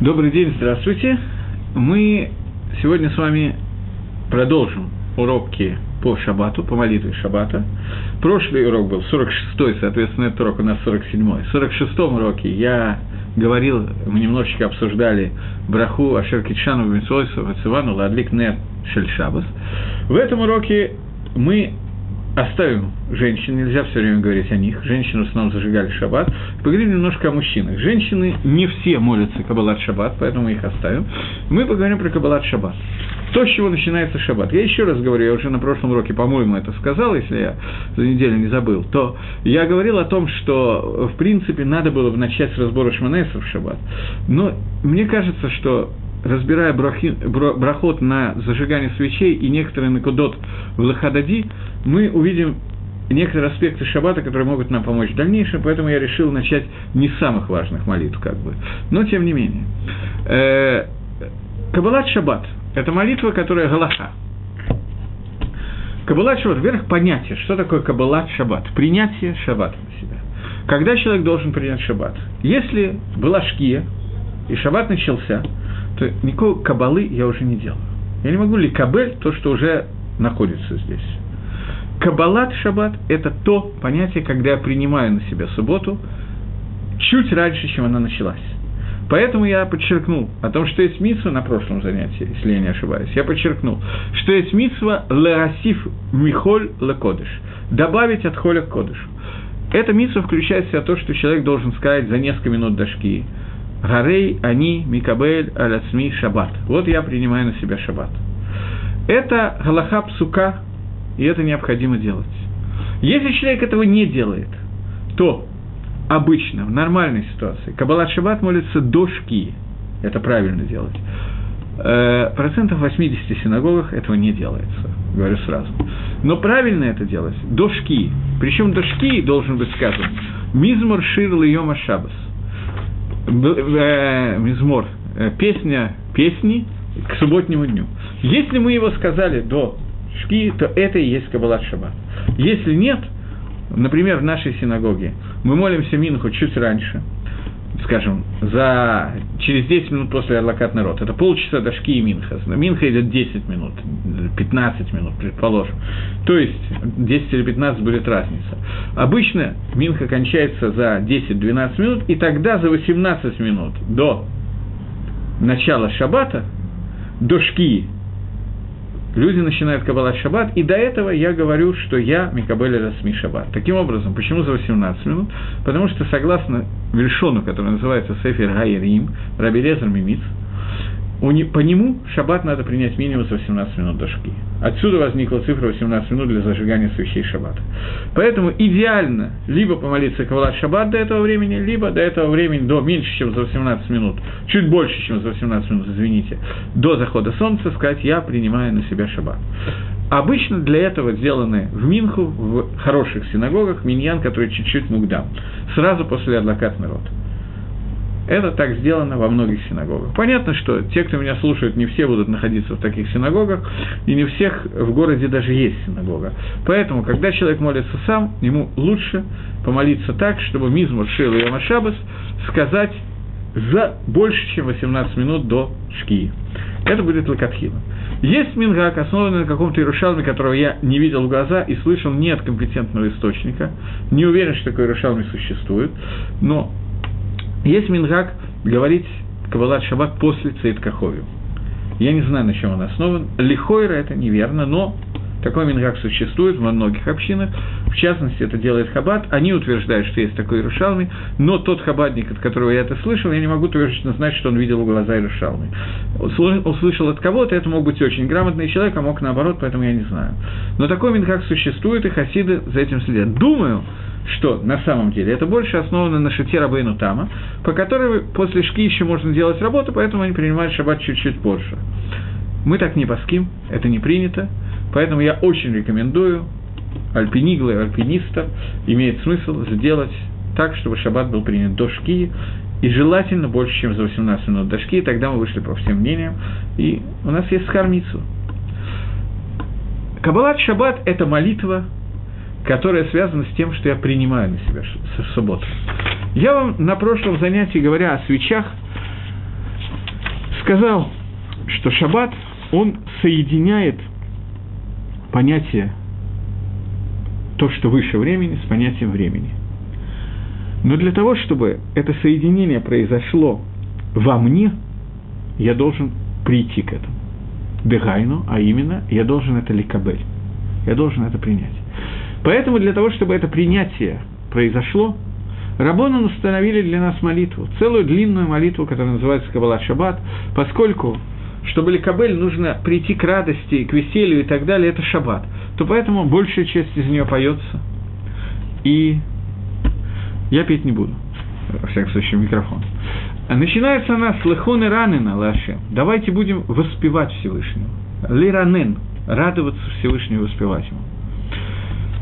Добрый день, здравствуйте. Мы сегодня с вами продолжим уроки по шабату, по молитве шабата. Прошлый урок был 46-й, соответственно, этот урок у нас 47-й. В 46-м уроке я говорил, мы немножечко обсуждали браху Ашер Китшану Бенсойсу Вацивану Ладлик Нет Шельшабас. В этом уроке мы оставим женщин, нельзя все время говорить о них, женщины в основном зажигали шаббат, поговорим немножко о мужчинах. Женщины не все молятся Каббалат шаббат, поэтому мы их оставим. Мы поговорим про Каббалат шаббат. То, с чего начинается шаббат. Я еще раз говорю, я уже на прошлом уроке, по-моему, это сказал, если я за неделю не забыл, то я говорил о том, что, в принципе, надо было бы начать с разбора Шманеса в шаббат. Но мне кажется, что разбирая брахи, брахот на зажигание свечей и некоторые накудот в Лахадади, мы увидим некоторые аспекты шаббата, которые могут нам помочь в дальнейшем, поэтому я решил начать не с самых важных молитв, как бы. Но тем не менее. Э, Кабалат шаббат – это молитва, которая галаха. Кабалат шаббат, вверх понятие, что такое кабалат шаббат, принятие шаббата на себя. Когда человек должен принять шаббат? Если была шкия, и шаббат начался, то никакой кабалы я уже не делаю. Я не могу ли кабель то, что уже находится здесь. Кабалат шаббат – это то понятие, когда я принимаю на себя субботу чуть раньше, чем она началась. Поэтому я подчеркнул о том, что есть митсва на прошлом занятии, если я не ошибаюсь. Я подчеркнул, что есть митсва леасиф михоль лекодыш. Добавить от холя к кодышу. Эта митсва включает в себя то, что человек должен сказать за несколько минут до шки. Гарей, они, Микабель, Алясми, Шаббат. Вот я принимаю на себя Шаббат. Это Галаха Псука, и это необходимо делать. Если человек этого не делает, то обычно, в нормальной ситуации, Каббалат Шаббат молится до шки. Это правильно делать. Э, процентов 80 синагогах этого не делается, говорю сразу. Но правильно это делать до шки. Причем до шки должен быть сказан «Мизмор шир льема шабас». Э, мизмор, э, песня, песни к субботнему дню. Если мы его сказали до шки, то это и есть Каббалат Шаббат. Если нет, например, в нашей синагоге мы молимся Минху чуть раньше, скажем, за, через 10 минут после Арлакат народ. Это полчаса до Шки и Минха. Минха идет 10 минут, 15 минут, предположим. То есть 10 или 15 будет разница. Обычно Минха кончается за 10-12 минут, и тогда за 18 минут до начала Шаббата, до Шки люди начинают Каббалат Шаббат, и до этого я говорю, что я Микабель Расми Шаббат. Таким образом, почему за 18 минут? Потому что, согласно Вельшону, который называется Сефер Гайрим, Рабелезер Мимиц, по нему шаббат надо принять минимум за 18 минут до шки. Отсюда возникла цифра 18 минут для зажигания свечей шаббата. Поэтому идеально либо помолиться Кавалат шаббат до этого времени, либо до этого времени, до меньше, чем за 18 минут, чуть больше, чем за 18 минут, извините, до захода солнца сказать «я принимаю на себя шаббат». Обычно для этого сделаны в Минху, в хороших синагогах, миньян, который чуть-чуть мугдам, сразу после Адлакат народ. Это так сделано во многих синагогах. Понятно, что те, кто меня слушают, не все будут находиться в таких синагогах, и не всех в городе даже есть синагога. Поэтому, когда человек молится сам, ему лучше помолиться так, чтобы Мизмур Шил и Ямашабас сказать за больше, чем 18 минут до Шкии. Это будет Лакатхила. Есть Мингак, основанный на каком-то Иерушалме, которого я не видел в глаза и слышал не от компетентного источника. Не уверен, что такой Иерушалме существует. Но есть Мингак говорить Кабалат Шаббат после Цейд. Я не знаю, на чем он основан. Лихойра это неверно, но такой мингак существует во многих общинах, в частности, это делает Хабад. Они утверждают, что есть такой Иерушалми, но тот хабадник, от которого я это слышал, я не могу точно знать, что он видел в глаза Иерушалми. Услышал от кого-то, это мог быть очень грамотный человек, а мог наоборот, поэтому я не знаю. Но такой мингак существует, и хасиды за этим следят. Думаю, что на самом деле это больше основано на шите Рабейну Тама, по которой после шки еще можно делать работу, поэтому они принимают шаббат чуть-чуть позже. Мы так не паским, это не принято, поэтому я очень рекомендую альпинигла и альпиниста, имеет смысл сделать так, чтобы шаббат был принят до шки, и желательно больше, чем за 18 минут до шки, тогда мы вышли по всем мнениям, и у нас есть скармицу. Кабалат Шаббат – это молитва, которая связана с тем, что я принимаю на себя субботу. Я вам на прошлом занятии, говоря о свечах, сказал, что шаббат, он соединяет понятие то, что выше времени, с понятием времени. Но для того, чтобы это соединение произошло во мне, я должен прийти к этому. Дегайну, а именно, я должен это ликабель. Я должен это принять. Поэтому для того, чтобы это принятие произошло, Рабонан установили для нас молитву, целую длинную молитву, которая называется Каббала Шаббат, поскольку, чтобы Ликабель нужно прийти к радости, к веселью и так далее, это Шаббат, то поэтому большая часть из нее поется. И я петь не буду, во всяком случае, микрофон. Начинается она с Лехон и Ранена, Лашем. Давайте будем воспевать Всевышнего. Лиранен, радоваться Всевышнему воспевать Ему.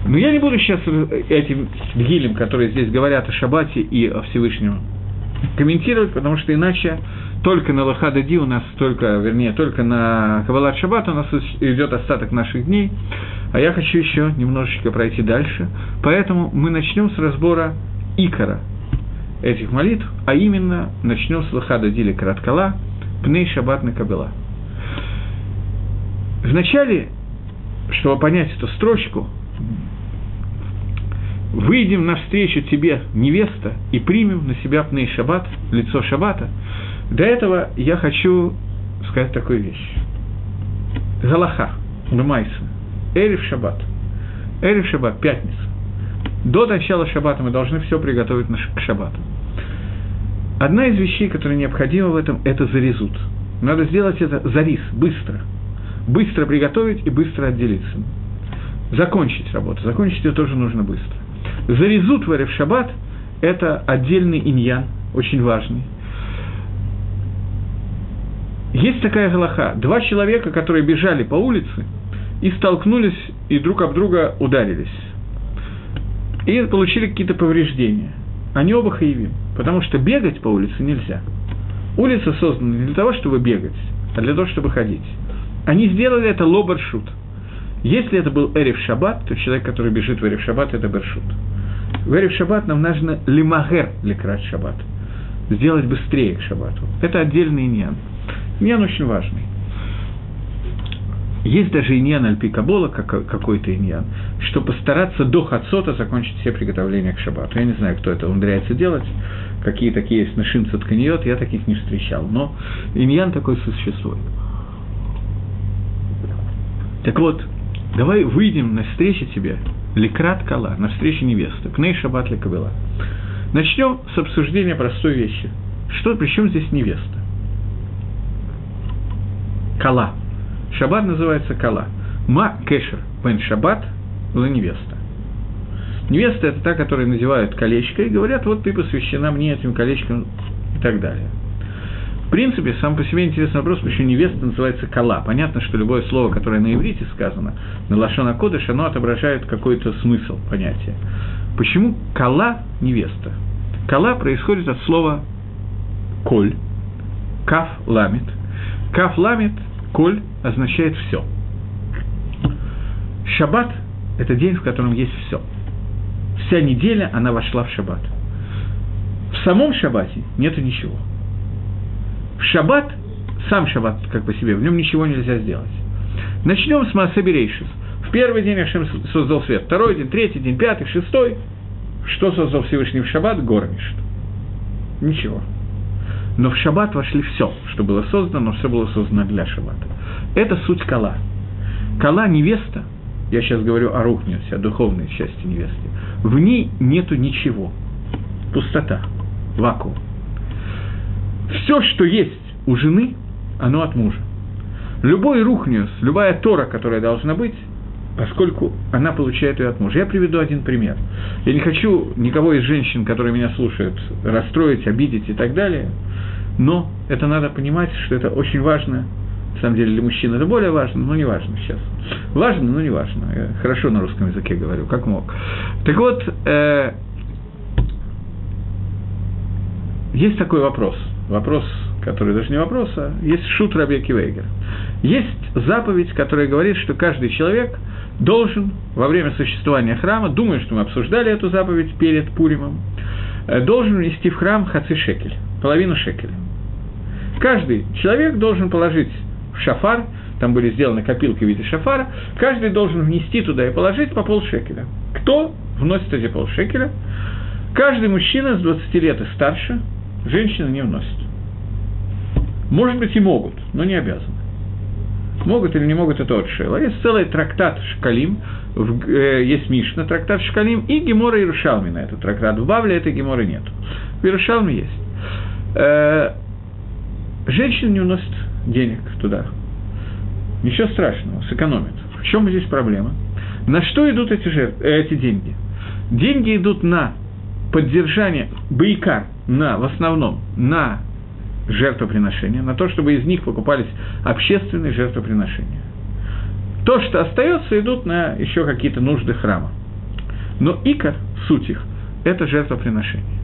Но я не буду сейчас этим гилем, которые здесь говорят о Шабате и о Всевышнем, комментировать, потому что иначе только на Лохада Ди у нас только, вернее, только на Кабалат Шаббат у нас идет остаток наших дней, а я хочу еще немножечко пройти дальше. Поэтому мы начнем с разбора Икора этих молитв, а именно начнем с Лохада Дили Караткала, Пней Шаббат на Кабела. Вначале, чтобы понять эту строчку, выйдем навстречу тебе, невеста, и примем на себя пней шаббат, лицо шаббата, до этого я хочу сказать такую вещь. Галаха, Лумайса, Эриф Шаббат. Эриф Шаббат, пятница. До начала шаббата мы должны все приготовить к шаббату. Одна из вещей, которая необходима в этом, это зарезут. Надо сделать это зарис, быстро. Быстро приготовить и быстро отделиться. Закончить работу. Закончить ее тоже нужно быстро. Зарезут в Эрев Шаббат – это отдельный иньян, очень важный. Есть такая галаха. Два человека, которые бежали по улице и столкнулись, и друг об друга ударились. И получили какие-то повреждения. Они оба хаевим, потому что бегать по улице нельзя. Улица создана не для того, чтобы бегать, а для того, чтобы ходить. Они сделали это лобаршут. Если это был Эриф Шаббат, то человек, который бежит в Эриф Шаббат, это Бершут. В Эриф Шаббат нам нужно лимагер лекрат Шаббат. Сделать быстрее к Шаббату. Это отдельный иньян. Иньян очень важный. Есть даже иньян альпикабола, какой-то иньян, что постараться до хацота закончить все приготовления к шаббату. Я не знаю, кто это умудряется делать, какие такие есть нашим цатканиот, я таких не встречал, но иньян такой существует. Так вот, давай выйдем на встречу тебе, Ликрат Кала, на встречу невесты, Пней Шаббат Лекабела. Начнем с обсуждения простой вещи. Что, при чем здесь невеста? Кала. Шаббат называется Кала. Ма Кешер Бен Шаббат la невеста. Невеста – это та, которая надевают колечко и говорят, вот ты посвящена мне этим колечком и так далее. В принципе, сам по себе интересный вопрос, почему невеста называется кала. Понятно, что любое слово, которое на иврите сказано, на лашона кодыш, оно отображает какой-то смысл понятия. Почему кала – невеста? Кала происходит от слова коль, каф ламит. Каф ламит, коль означает все. Шаббат – это день, в котором есть все. Вся неделя, она вошла в шаббат. В самом шаббате нету ничего – в шаббат, сам шаббат как по себе, в нем ничего нельзя сделать. Начнем с Маасаберейшис. В первый день Ашем создал свет, второй день, третий день, пятый, шестой. Что создал Всевышний в шаббат? Гормишт. Ничего. Но в шаббат вошли все, что было создано, но все было создано для шаббата. Это суть кала. Кала – невеста, я сейчас говорю о рухнете, о духовной части невесты, в ней нету ничего. Пустота, вакуум. Все, что есть у жены, оно от мужа. Любой рухниус, любая тора, которая должна быть, поскольку она получает ее от мужа. Я приведу один пример. Я не хочу никого из женщин, которые меня слушают, расстроить, обидеть и так далее, но это надо понимать, что это очень важно. На самом деле для мужчин это более важно, но не важно сейчас. Важно, но не важно. Я хорошо на русском языке говорю, как мог. Так вот, э, есть такой вопрос – вопрос, который даже не вопрос, а есть шут Рабеки Вейгер. Есть заповедь, которая говорит, что каждый человек должен во время существования храма, думаю, что мы обсуждали эту заповедь перед Пуримом, э, должен внести в храм хаци шекель, половину шекеля. Каждый человек должен положить в шафар, там были сделаны копилки в виде шафара, каждый должен внести туда и положить по полшекеля. Кто вносит эти полшекеля? Каждый мужчина с 20 лет и старше, женщина не вносит. Может быть, и могут, но не обязаны. Могут или не могут, это от Шела. Есть целый трактат Шкалим, в, э, есть Мишна, трактат Шкалим, и Гемора Иерушалми на этот трактат. В Бавле этой Геморы нет. В Иерушалме есть. Э, женщина не уносит денег туда. Ничего страшного, сэкономит. В чем здесь проблема? На что идут эти, жертв, э, эти деньги? Деньги идут на поддержание бойка, на, в основном, на жертвоприношения, на то, чтобы из них покупались общественные жертвоприношения. То, что остается, идут на еще какие-то нужды храма. Но икор, суть их, это жертвоприношение.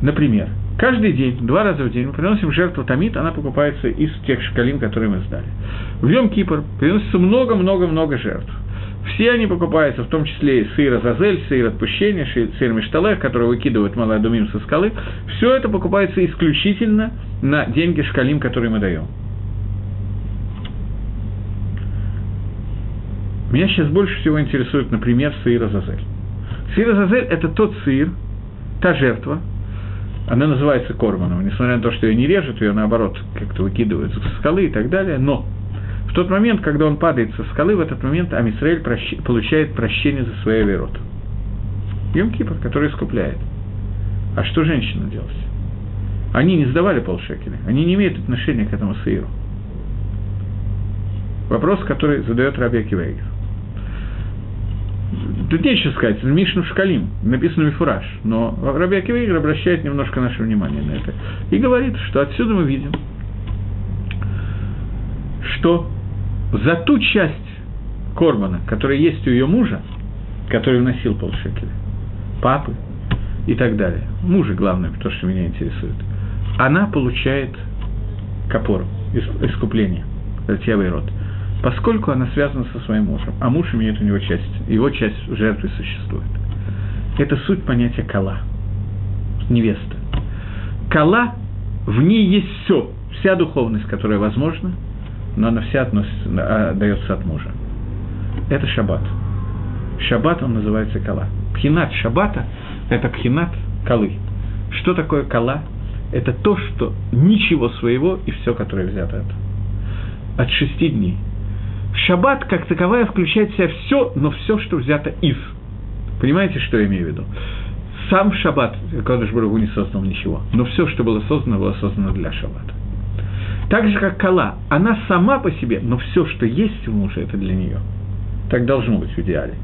Например, каждый день, два раза в день мы приносим жертву Тамид, она покупается из тех шкалин, которые мы сдали. В Йом Кипр приносится много-много-много жертв. Все они покупаются, в том числе и сыр Азазель, сыр отпущения, сыр Мишталех, который выкидывают Маладумим со скалы. Все это покупается исключительно на деньги шкалим, которые мы даем. Меня сейчас больше всего интересует, например, сыр Азазель. Сыр Азазель – это тот сыр, та жертва, она называется корманом, несмотря на то, что ее не режут, ее наоборот как-то выкидывают со скалы и так далее, но в тот момент, когда он падает со скалы, в этот момент Амисраэль прощ... получает прощение за свои верот. Йом Кипр, который искупляет. А что женщина делать? Они не сдавали полшекеля, они не имеют отношения к этому сыру. Вопрос, который задает Раби Акивейгер. Тут нечего сказать, Мишну Шкалим, написано Мифураж, но Раби Акивейгер обращает немножко наше внимание на это и говорит, что отсюда мы видим, что за ту часть Корбана, которая есть у ее мужа, который вносил полшекеля, папы и так далее, мужа, главное, то, что меня интересует, она получает копору, искупление, Ратьявый род, поскольку она связана со своим мужем, а муж имеет у него часть, его часть жертвы существует. Это суть понятия кала, невеста. Кала, в ней есть все, вся духовность, которая возможна – но она вся относится, а, дается от мужа. Это шаббат. Шаббат он называется кала. Пхинат шаббата – это пхинат калы. Что такое кала? Это то, что ничего своего и все, которое взято от. От шести дней. Шаббат, как таковая, включает в себя все, но все, что взято из. Понимаете, что я имею в виду? Сам шаббат, Кадыш Барагу не создал ничего, но все, что было создано, было создано для шаббата. Так же, как Кала, она сама по себе, но все, что есть у мужа, это для нее. Так должно быть в идеале.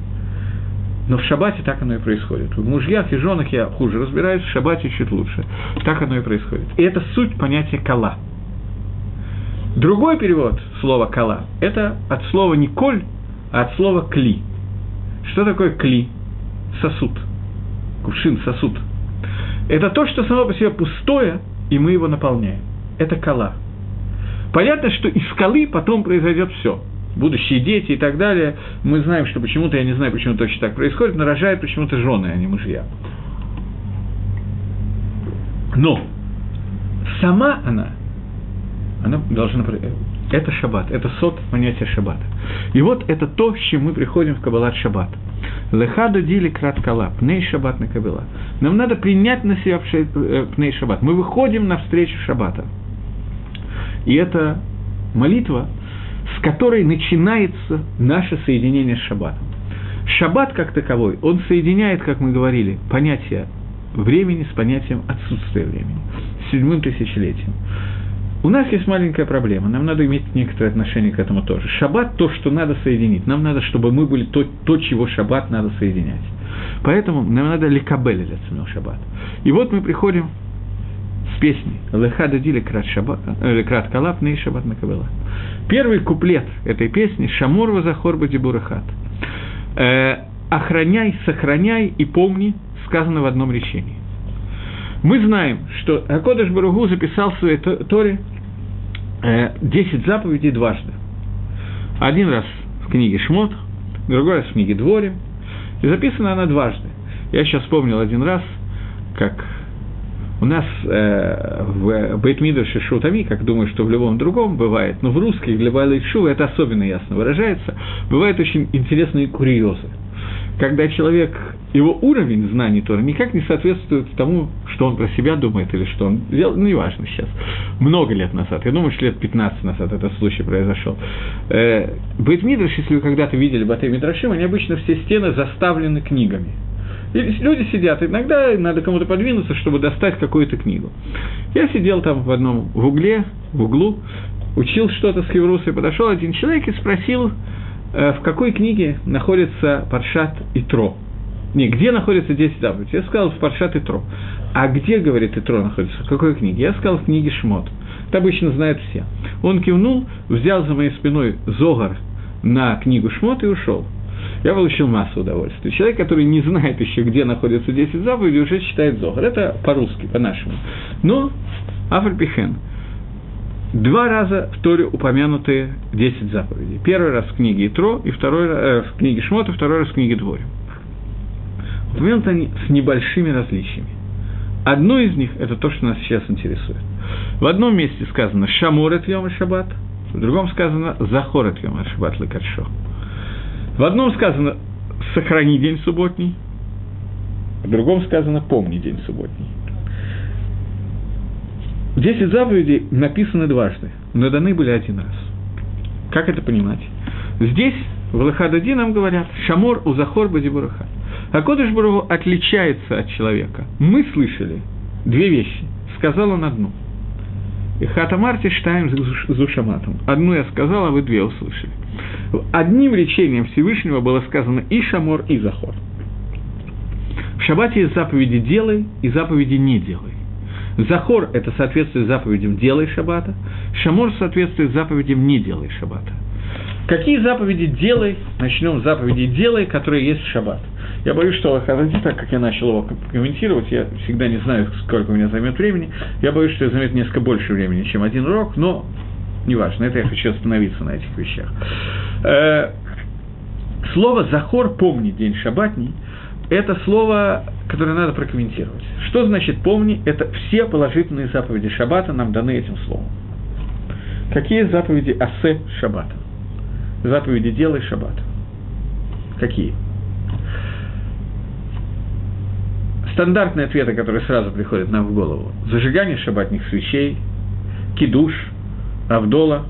Но в шаббате так оно и происходит. В мужьях и женах я хуже разбираюсь, в шаббате чуть лучше. Так оно и происходит. И это суть понятия кала. Другой перевод слова кала – это от слова не коль, а от слова кли. Что такое кли? Сосуд. Кувшин, сосуд. Это то, что само по себе пустое, и мы его наполняем. Это кала. Понятно, что из скалы потом произойдет все. Будущие дети и так далее. Мы знаем, что почему-то, я не знаю, почему точно так происходит, но рожают почему-то жены, а не мужья. Но сама она, она должна... Это шаббат, это сот понятия шаббата. И вот это то, с чем мы приходим в Каббалат шаббат. Лехаду дили крат кала, пней шаббат на кабела. Нам надо принять на себя э, пней шаббат. Мы выходим навстречу шаббата. И это молитва, с которой начинается наше соединение с Шаббатом. Шаббат как таковой, он соединяет, как мы говорили, понятие времени с понятием отсутствия времени, с седьмым тысячелетием. У нас есть маленькая проблема, нам надо иметь некоторое отношение к этому тоже. Шаббат – то, что надо соединить, нам надо, чтобы мы были то, то чего шаббат надо соединять. Поэтому нам надо ликабель для шаббат. И вот мы приходим с песней «Леха дадили крат, шаба, э, крат калап, ней шабат накабела». Первый куплет этой песни «Шамур вазахор бадибурахат». Э, «Охраняй, сохраняй и помни» сказано в одном речении. Мы знаем, что Акодыш Баругу записал в своей Торе э, 10 заповедей дважды. Один раз в книге Шмот, другой раз в книге Дворе, и записана она дважды. Я сейчас вспомнил один раз, как У нас э, в Бейтмидуше Шутами, как думаю, что в любом другом бывает, но в русских для Байла Шува это особенно ясно выражается, бывают очень интересные курьезы. Когда человек, его уровень знаний Тора никак не соответствует тому, что он про себя думает или что он делал, ну, неважно сейчас, много лет назад, я думаю, что лет 15 назад этот случай произошел. Э, Бейтмидраш, если вы когда-то видели Батэ Мидрашим, они обычно все стены заставлены книгами – люди сидят, иногда надо кому-то подвинуться, чтобы достать какую-то книгу. Я сидел там в одном в угле, в углу, учил что-то с Хеврусой, подошел один человек и спросил, э, в какой книге находится Паршат и Тро. Не, где находится 10 заповедей? Я сказал, в Паршат и Тро. А где, говорит, Итро находится? В какой книге? Я сказал, в книге Шмот. Это обычно знают все. Он кивнул, взял за моей спиной Зогар на книгу Шмот и ушел я получил массу удовольствия. Человек, который не знает еще, где находятся 10 заповедей, уже читает Зохар. Это по-русски, по-нашему. Но Афальпихен. Два раза в Торе упомянутые 10 заповедей. Первый раз в книге Итро, и второй э, в книге Шмота, второй раз в книге Дворе. Упомянуты они с небольшими различиями. Одно из них – это то, что нас сейчас интересует. В одном месте сказано «Шамор от Йома Шаббат», в другом сказано «Захор от Йома Шаббат Лекаршо». В одном сказано «сохрани день субботний», в другом сказано «помни день субботний». Десять заповедей написаны дважды, но даны были один раз. Как это понимать? Здесь, в Лахадади, нам говорят «Шамор у Захор Бадибураха». А Кодыш Баруху отличается от человека. Мы слышали две вещи. Сказал он одну. И Хатамарти штаем зушаматом. Одну я сказал, а вы две услышали. Одним речением Всевышнего было сказано и Шамор, и Захор. В Шаббате есть заповеди «делай» и заповеди «не делай». Захор – это соответствует заповедям «делай шаббата», Шамор соответствует заповедям «не делай шаббата». Какие заповеди делай? Начнем с заповеди делай, которые есть в шаббат. Я боюсь, что Лахаради, так как я начал его комментировать, я всегда не знаю, сколько у меня займет времени, я боюсь, что это займет несколько больше времени, чем один урок, но неважно, это я хочу остановиться на этих вещах. Э, слово «захор» – «помни» день шаббатний – это слово, которое надо прокомментировать. Что значит «помни»? Это все положительные заповеди шаббата нам даны этим словом. Какие заповеди «асе» шаббата? Заповеди «делай шаббат». Какие? Стандартные ответы, которые сразу приходят нам в голову. Зажигание шаббатных свечей, кидуш – Авдола.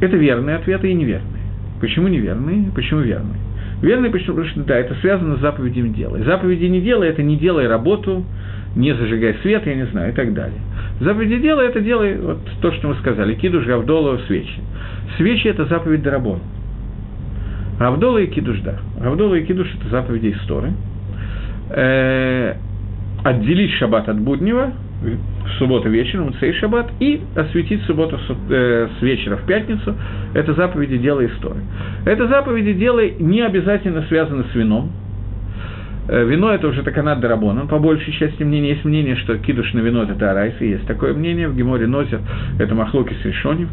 Это верные ответы и неверные. Почему неверные? Почему верные? Верные, почему? Потому что, да, это связано с заповедями дела. заповеди не делай – это не делай работу, не зажигай свет, я не знаю, и так далее. Заповеди дела – это делай вот то, что мы сказали, кидуш, гавдола, свечи. Свечи – это заповедь Дарабон. Гавдола и кидуш, да. Гавдола и кидуш – это заповеди истории. Э, отделить шаббат от буднего – в субботу вечером, цей шаббат, и осветить субботу э, с вечера в пятницу. Это заповеди дела истории. Это заповеди дела не обязательно связаны с вином. Э, вино – это уже таканат дарабона. По большей части мнения есть мнение, что кидуш на вино – это тарайс, есть такое мнение. В Геморе Нозер – это махлоки с решоним.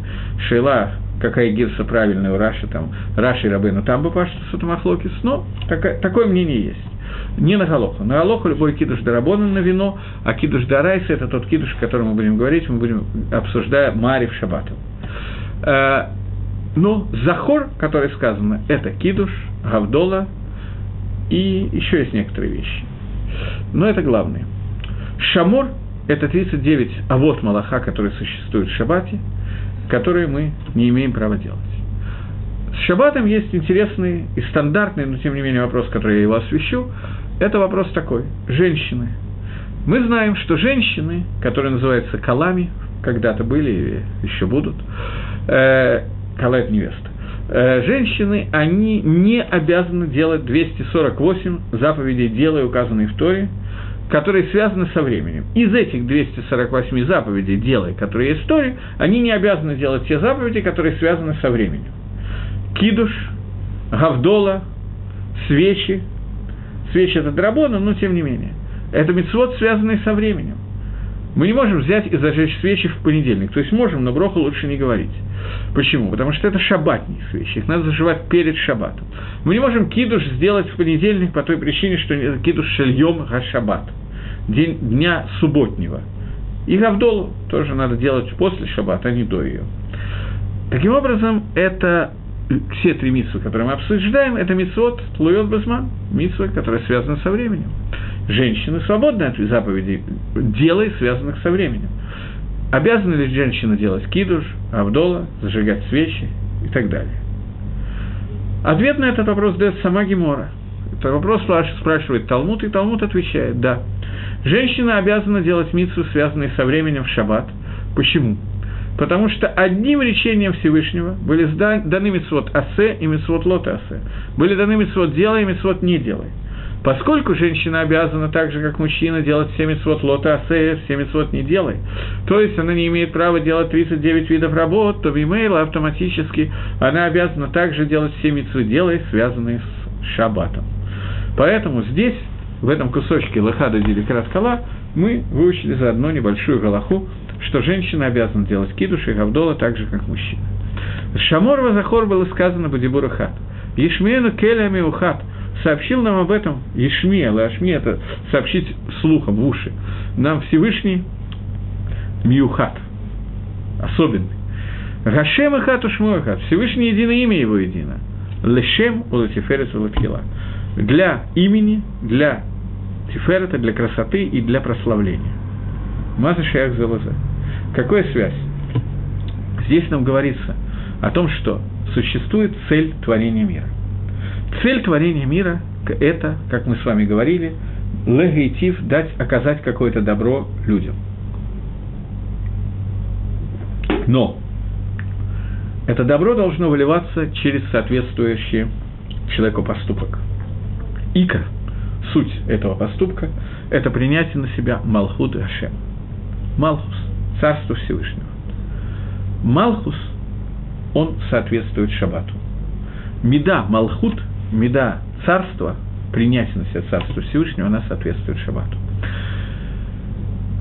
Шейла какая гирса правильная у Раши, там, Раши и Рабейну там бы пашут с Махлокис, но такое, такое мнение есть не на Галоху. На Галоху любой кидуш дарабона на вино, а кидуш дарайса – это тот кидуш, о котором мы будем говорить, мы будем, обсуждая Мари в Шабату. Э, но Захор, который сказано, это кидуш, Гавдола и еще есть некоторые вещи. Но это главное. Шамор – это 39 авод Малаха, которые существуют в Шабате, которые мы не имеем права делать. С Шаббатом есть интересный и стандартный, но тем не менее вопрос, который я его освещу. Это вопрос такой. Женщины. Мы знаем, что женщины, которые называются калами, когда-то были и еще будут, э, кала – это невеста, э, женщины, они не обязаны делать 248 заповедей дела, указанные в Торе, которые связаны со временем. Из этих 248 заповедей дела, которые есть в Торе, они не обязаны делать те заповеди, которые связаны со временем кидуш, гавдола, свечи. Свечи – это драбона, но тем не менее. Это мецвод, связанный со временем. Мы не можем взять и зажечь свечи в понедельник. То есть можем, но броху лучше не говорить. Почему? Потому что это шаббатные свечи. Их надо заживать перед шаббатом. Мы не можем кидуш сделать в понедельник по той причине, что кидуш шельем га шаббат. день, дня субботнего. И Гавдолу тоже надо делать после шаббата, а не до ее. Таким образом, это все три митсвы, которые мы обсуждаем, это митсвот Тлуйот Базман, митсвы, которые связаны со временем. Женщины свободны от заповедей, дела, связанных со временем. Обязана ли женщина делать кидуш, авдола, зажигать свечи и так далее? Ответ на этот вопрос дает сама Гемора. Это вопрос спрашивает Талмуд, и Талмуд отвечает «да». Женщина обязана делать митсу, связанные со временем в шаббат. Почему? Потому что одним речением Всевышнего были даны митцвот асе и митцвот лот асе. Были даны митцвот делай и митцвот не делай. Поскольку женщина обязана так же, как мужчина, делать все митцвот лота асе, все митцвот не делай, то есть она не имеет права делать 39 видов работ, то в имейла автоматически она обязана также делать все митцвы делай, связанные с шаббатом. Поэтому здесь, в этом кусочке Лахада Диликрат Кала, мы выучили заодно небольшую галаху, что женщина обязана делать кидуш и гавдола так же, как мужчина. Шамор Вазахор было сказано по Дебуру Хат. Ешмену Келями Ухат сообщил нам об этом Ешми, Ашми это сообщить слухом в уши. Нам Всевышний Миухат, особенный. Гашем и хат ушмуахат. Всевышний единое имя его едино. Лешем улатиферес улатхила. Для имени, для тиферета, для красоты и для прославления. Маза шаях залаза. Какая связь? Здесь нам говорится о том, что существует цель творения мира. Цель творения мира – это, как мы с вами говорили, легейтив – дать, оказать какое-то добро людям. Но это добро должно выливаться через соответствующий человеку поступок. Ика, суть этого поступка – это принятие на себя Малхуд Ашем. Малхус – Царство Всевышнего. Малхус, он соответствует Шабату. Меда Малхут, меда Царство, принятие на себя Царство Всевышнего, она соответствует Шабату.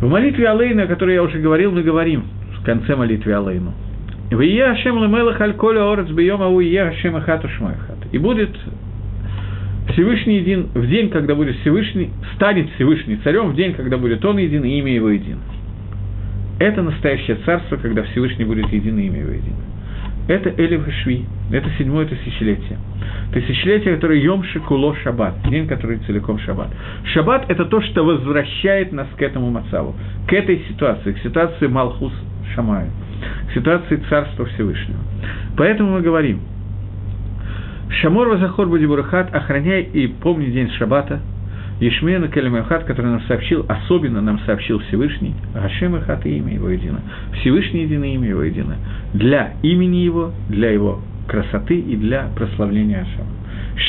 В молитве Алейна, о которой я уже говорил, мы говорим в конце молитвы Алейну. «Вие Ашем лемелах аль коля орец бьем ау ие Ашем ахату шмайхат». И будет Всевышний един в день, когда будет Всевышний, станет Всевышний царем в день, когда будет он един и имя его едино. Это настоящее царство, когда Всевышний будет един и имя его. Это Элев Шви, это седьмое тысячелетие. Тысячелетие, которое Йомши Куло Шаббат, день, который целиком Шаббат. Шаббат – это то, что возвращает нас к этому Мацаву, к этой ситуации, к ситуации Малхус Шамаю, к ситуации Царства Всевышнего. Поэтому мы говорим, Шамор Вазахор Будибурахат, охраняй и помни день Шаббата – Ешмена Келемахат, который нам сообщил, особенно нам сообщил Всевышний, Гашем Хат и имя его едино. Всевышний единое имя его едино. Для имени его, для его красоты и для прославления Ашема.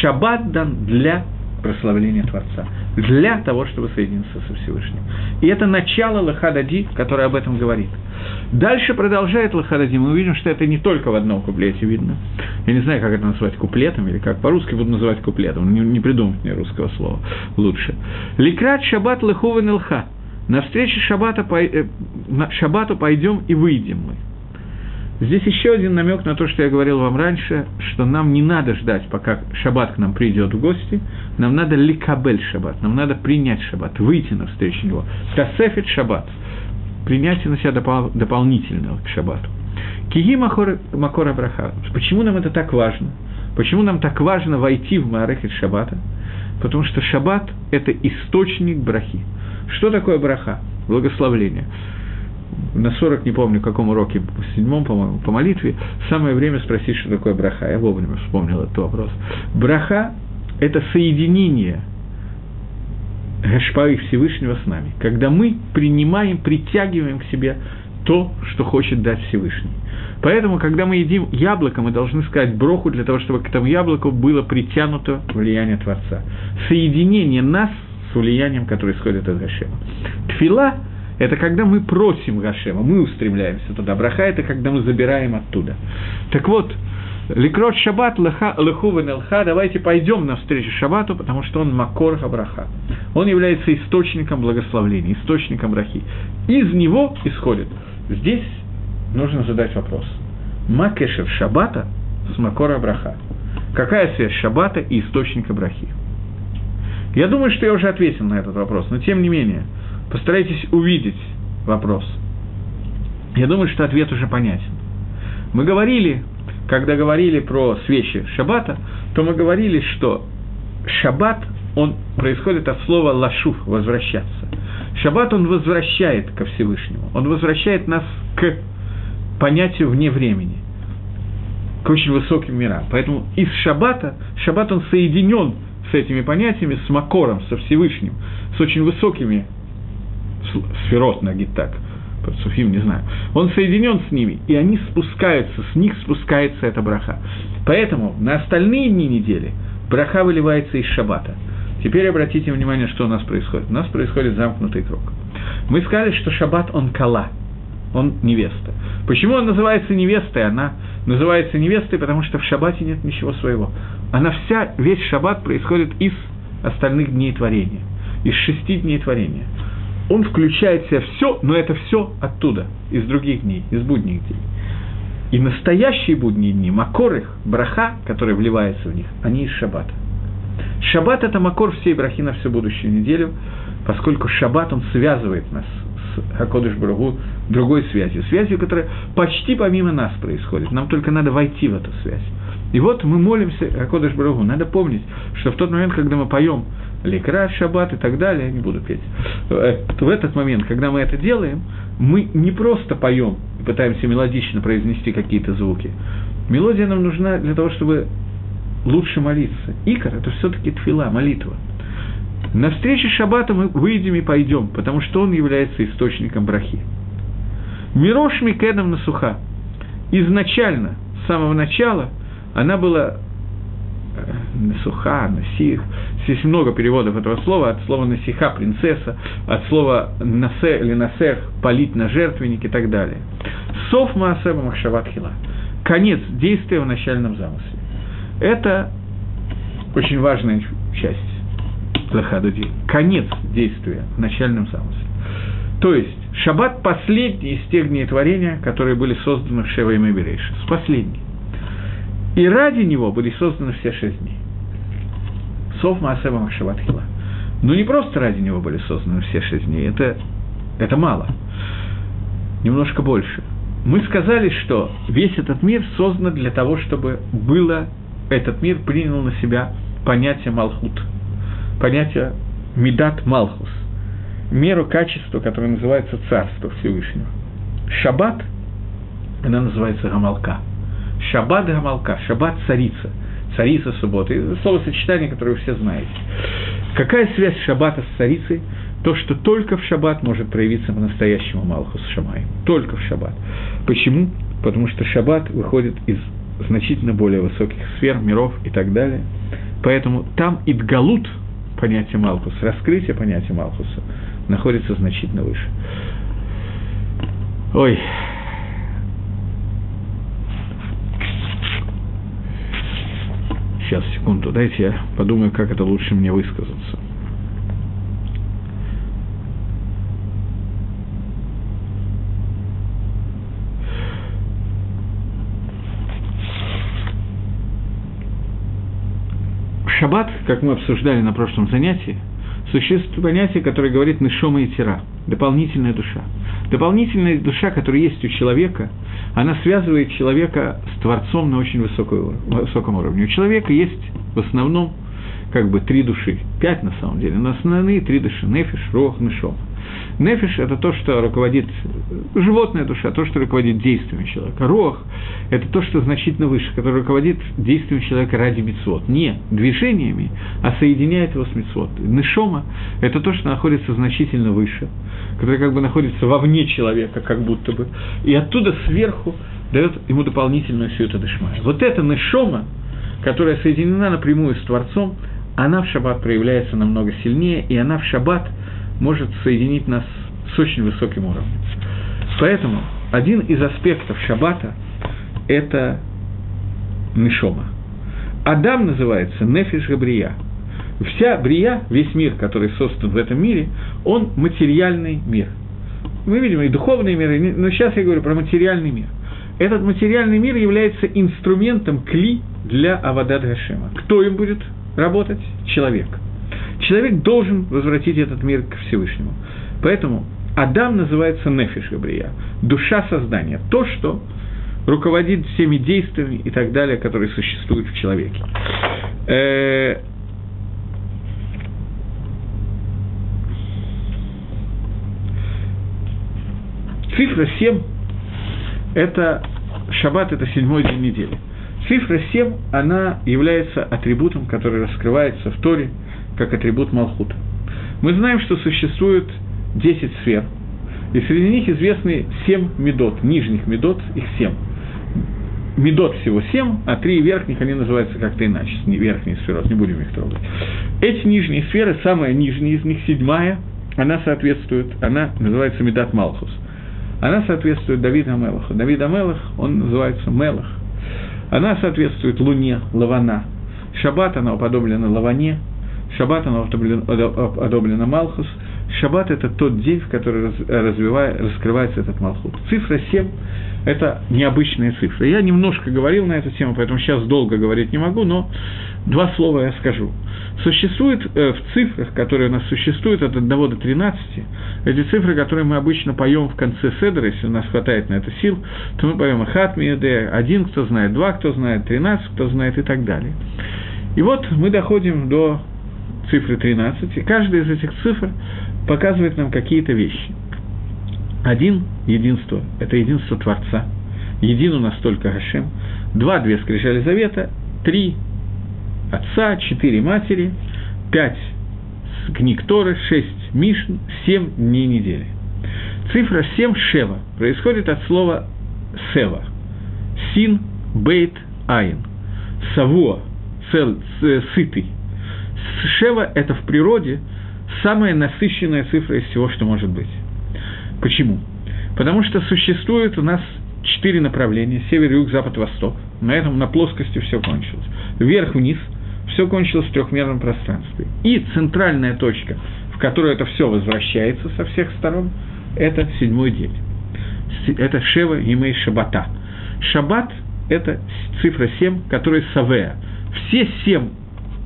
Шаббат дан для прославления Творца, для того, чтобы соединиться со Всевышним. И это начало Лахадади, которое об этом говорит – Дальше продолжает Лахадади. Мы увидим, что это не только в одном куплете видно. Я не знаю, как это назвать куплетом, или как по-русски буду называть куплетом. Не, не придумать мне русского слова лучше. Ликрат шаббат лехувен илха. На встрече шаббата, э, шаббату пойдем и выйдем мы. Здесь еще один намек на то, что я говорил вам раньше, что нам не надо ждать, пока шаббат к нам придет в гости, нам надо ликабель шаббат, нам надо принять шаббат, выйти навстречу него. Тасефит шаббат – принятие на себя допол- дополнительного к шаббату. Киги Макора Браха. Почему нам это так важно? Почему нам так важно войти в Маарехет Шаббата? Потому что Шаббат – это источник брахи. Что такое браха? Благословление. На 40, не помню, в каком уроке, в седьмом, по-моему, по молитве, самое время спросить, что такое браха. Я вовремя вспомнил этот вопрос. Браха – это соединение – Гашпары Всевышнего с нами, когда мы принимаем, притягиваем к себе то, что хочет дать Всевышний. Поэтому, когда мы едим яблоко, мы должны сказать броху для того, чтобы к этому яблоку было притянуто влияние Творца. Соединение нас с влиянием, которое исходит от Гашема. Тфила – это когда мы просим Гашема, мы устремляемся туда. Браха – это когда мы забираем оттуда. Так вот, Ликрот шаббат леху венелха, давайте пойдем навстречу шаббату, потому что он макор хабраха. Он является источником благословления, источником брахи. Из него исходит. Здесь нужно задать вопрос. Макешев шаббата с макора браха. Какая связь шаббата и источника брахи? Я думаю, что я уже ответил на этот вопрос, но тем не менее, Постарайтесь увидеть вопрос. Я думаю, что ответ уже понятен. Мы говорили, когда говорили про свечи шаббата, то мы говорили, что шаббат, он происходит от слова лашуф, возвращаться. Шаббат, он возвращает ко Всевышнему, он возвращает нас к понятию вне времени, к очень высоким мирам. Поэтому из шаббата, шаббат, он соединен с этими понятиями, с Макором, со Всевышним, с очень высокими сферот, нагид так, Суфим, не знаю. Он соединен с ними, и они спускаются, с них спускается эта браха. Поэтому на остальные дни недели браха выливается из шаббата. Теперь обратите внимание, что у нас происходит. У нас происходит замкнутый круг. Мы сказали, что шаббат он кала, он невеста. Почему он называется невестой? Она называется невестой, потому что в шаббате нет ничего своего. Она вся, весь шаббат происходит из остальных дней творения, из шести дней творения он включает в себя все, но это все оттуда, из других дней, из будних дней. И настоящие будние дни, макор их, браха, который вливается в них, они из шаббата. Шаббат – это макор всей брахи на всю будущую неделю, поскольку шаббат, он связывает нас с Хакодыш Барагу другой связью, связью, которая почти помимо нас происходит. Нам только надо войти в эту связь. И вот мы молимся Хакодыш Барагу. Надо помнить, что в тот момент, когда мы поем Ликра, Шаббат и так далее, не буду петь. Э, в этот момент, когда мы это делаем, мы не просто поем и пытаемся мелодично произнести какие-то звуки. Мелодия нам нужна для того, чтобы лучше молиться. Икор – это все-таки твила, молитва. На встрече Шаббата мы выйдем и пойдем, потому что он является источником брахи. Мирош Микедом Насуха. Изначально, с самого начала, она была насуха, насих. Здесь много переводов этого слова, от слова насиха – принцесса, от слова насе или насех – полить на жертвенник и так далее. Сов Маасеба Махшаватхила – конец действия в начальном замысле. Это очень важная часть Лахадуди. Конец действия в начальном замысле. То есть, Шаббат – последний из тех дней творения, которые были созданы в Шева и Меберейшис. Последний. И ради него были созданы все шесть дней. Сов Маасева Махшаватхила. Но не просто ради него были созданы все шесть дней, это, это мало. Немножко больше. Мы сказали, что весь этот мир создан для того, чтобы было, этот мир принял на себя понятие Малхут, понятие Медат Малхус, меру качества, которое называется Царство Всевышнего. Шаббат, она называется Гамалка – Шаббат Гамалка, Шаббат царица, царица субботы. Словосочетание, которое вы все знаете. Какая связь Шаббата с царицей? То, что только в Шаббат может проявиться по-настоящему Малхус Шамай. Только в Шаббат. Почему? Потому что Шаббат выходит из значительно более высоких сфер, миров и так далее. Поэтому там Идгалут, понятие Малхуса, раскрытие понятия Малхуса, находится значительно выше. Ой, Сейчас, секунду, дайте я подумаю, как это лучше мне высказаться. шаббат, как мы обсуждали на прошлом занятии, существует понятие, которое говорит «нышома и тира» – дополнительная душа. Дополнительная душа, которая есть у человека, она связывает человека с Творцом на очень высокой, высоком уровне. У человека есть в основном как бы три души, пять на самом деле, но основные три души – нефиш, рох, нишом. Нефиш – это то, что руководит, животная душа, то, что руководит действиями человека. Рох – это то, что значительно выше, которое руководит действиями человека ради мецвод. Не движениями, а соединяет его с мецвод. Нишома – это то, что находится значительно выше, которое как бы находится вовне человека, как будто бы, и оттуда сверху дает ему дополнительную всю эту дышмаю. Вот эта нишома, которая соединена напрямую с Творцом, она в шаббат проявляется намного сильнее, и она в шаббат может соединить нас с очень высоким уровнем. Поэтому один из аспектов шаббата – это Нишома. Адам называется Нефиш Габрия. Вся Брия, весь мир, который создан в этом мире, он материальный мир. Мы видим и духовный мир, но сейчас я говорю про материальный мир. Этот материальный мир является инструментом кли для Авадат Гашема. Кто им будет работать? Человек. Человек должен возвратить этот мир к Всевышнему. Поэтому Адам называется Нефиш Габрия, душа создания, то, что руководит всеми действиями и так далее, которые существуют в человеке. Э, цифра 7 – это шаббат, это седьмой день недели. Цифра 7, она является атрибутом, который раскрывается в Торе, как атрибут Малхута. Мы знаем, что существует 10 сфер, и среди них известны 7 медот, нижних медот, их 7. Медот всего 7, а три верхних, они называются как-то иначе, верхние сферы, не будем их трогать. Эти нижние сферы, самая нижняя из них, седьмая, она соответствует, она называется Медат Малхус. Она соответствует Давиду Амелаху. Давид Амелах, он называется Мелах. Она соответствует Луне, Лавана. Шаббат, она уподоблена Лаване. Шаббат, она уподоблена Малхус. Шаббат – это тот день, в который раскрывается этот Малхут. Цифра 7 – это необычная цифра. Я немножко говорил на эту тему, поэтому сейчас долго говорить не могу, но два слова я скажу. Существует э, в цифрах, которые у нас существуют от 1 до 13, эти цифры, которые мы обычно поем в конце седра, если у нас хватает на это сил, то мы поем Ахат Миеде, один кто знает, два кто знает, 13 кто знает и так далее. И вот мы доходим до цифры 13, и каждая из этих цифр показывает нам какие-то вещи. Один – единство, это единство Творца. Един у нас только Гашем. Два – две скрижали завета. Три – отца, четыре – матери. Пять – книг Торы, шесть – Мишн, семь – дней недели. Цифра семь Шева происходит от слова Сева. Син, Бейт, Айн. Савуа, цел, сытый. Шева – это в природе – самая насыщенная цифра из всего, что может быть. Почему? Потому что существует у нас четыре направления – север, юг, запад, восток. На этом, на плоскости все кончилось. Вверх-вниз – все кончилось в трехмерном пространстве. И центральная точка, в которую это все возвращается со всех сторон – это седьмой день. Это Шева Емей Шабата. Шаббат – это цифра 7, которая Савея. Все семь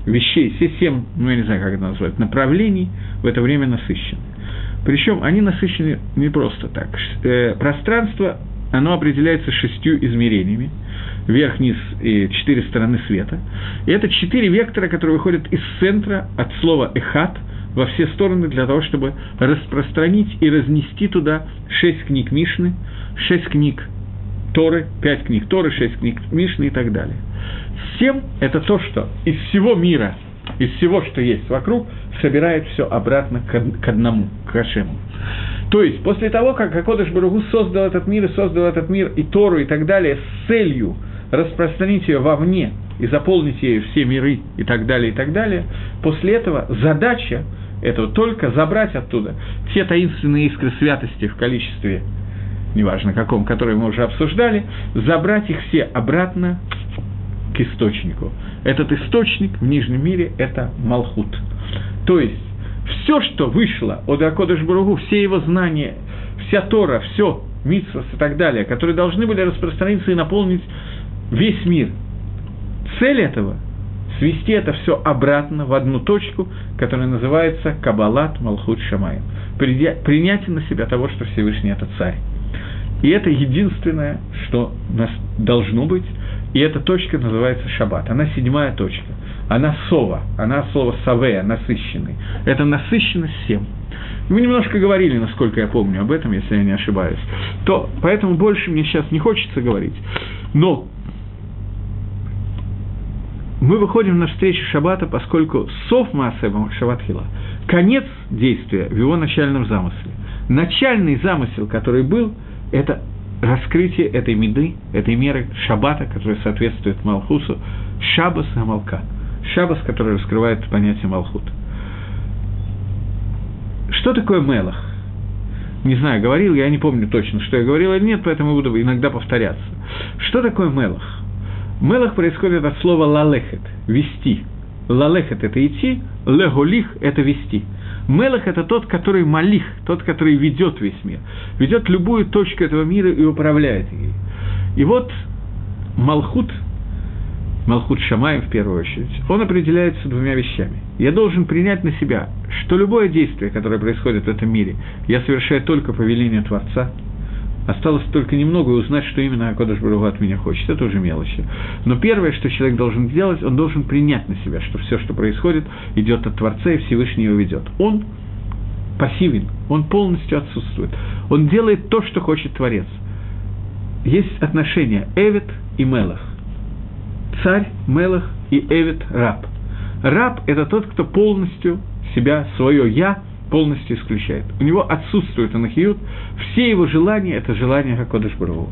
вещей, все семь, ну, я не знаю, как это назвать, направлений в это время насыщены. Причем они насыщены не просто так. Э, пространство, оно определяется шестью измерениями, вверх, низ и четыре стороны света. И это четыре вектора, которые выходят из центра от слова «эхат», во все стороны для того, чтобы распространить и разнести туда шесть книг Мишны, шесть книг Торы, пять книг Торы, шесть книг Мишны и так далее. Семь – это то, что из всего мира, из всего, что есть вокруг, собирает все обратно к одному, к Хашему. То есть, после того, как Акодыш Баругу создал этот мир и создал этот мир и Тору и так далее с целью распространить ее вовне и заполнить ею все миры и так далее, и так далее, после этого задача этого только забрать оттуда те таинственные искры святости в количестве, неважно каком, которые мы уже обсуждали, забрать их все обратно к источнику. Этот источник в Нижнем мире – это Малхут. То есть, все, что вышло от Акодыш Баругу, все его знания, вся Тора, все, Митсвас и так далее, которые должны были распространиться и наполнить весь мир. Цель этого – свести это все обратно в одну точку, которая называется Кабалат Малхут Шамай. Принятие на себя того, что Всевышний – это царь. И это единственное, что нас должно быть, и эта точка называется шаббат. Она седьмая точка. Она сова. Она слово савея, насыщенный. Это насыщенность всем. Мы немножко говорили, насколько я помню об этом, если я не ошибаюсь. То, поэтому больше мне сейчас не хочется говорить. Но мы выходим на встречу Шаббата, поскольку сов Маасеба Шаббатхила – конец действия в его начальном замысле. Начальный замысел, который был, это раскрытие этой меды, этой меры шаббата, которая соответствует Малхусу, шабас и Амалка. Шабас, который раскрывает понятие Малхут. Что такое Мелах? Не знаю, говорил, я не помню точно, что я говорил или нет, поэтому буду иногда повторяться. Что такое Мелах? Мелах происходит от слова лалехет – вести. Лалехет – это идти, леголих – это вести – Мелах – это тот, который малих, тот, который ведет весь мир, ведет любую точку этого мира и управляет ей. И вот Малхут Малхут Шамаем в первую очередь, он определяется двумя вещами. Я должен принять на себя, что любое действие, которое происходит в этом мире, я совершаю только по велению Творца. Осталось только немного узнать, что именно Акодыш Баругу от меня хочет. Это уже мелочи. Но первое, что человек должен сделать, он должен принять на себя, что все, что происходит, идет от Творца, и Всевышний его ведет. Он пассивен, он полностью отсутствует. Он делает то, что хочет Творец. Есть отношения Эвет и Мелах царь, Мелах и Эвид – раб. Раб – это тот, кто полностью себя, свое «я» полностью исключает. У него отсутствует анахиют, все его желания – это желания Хакодыш Барову.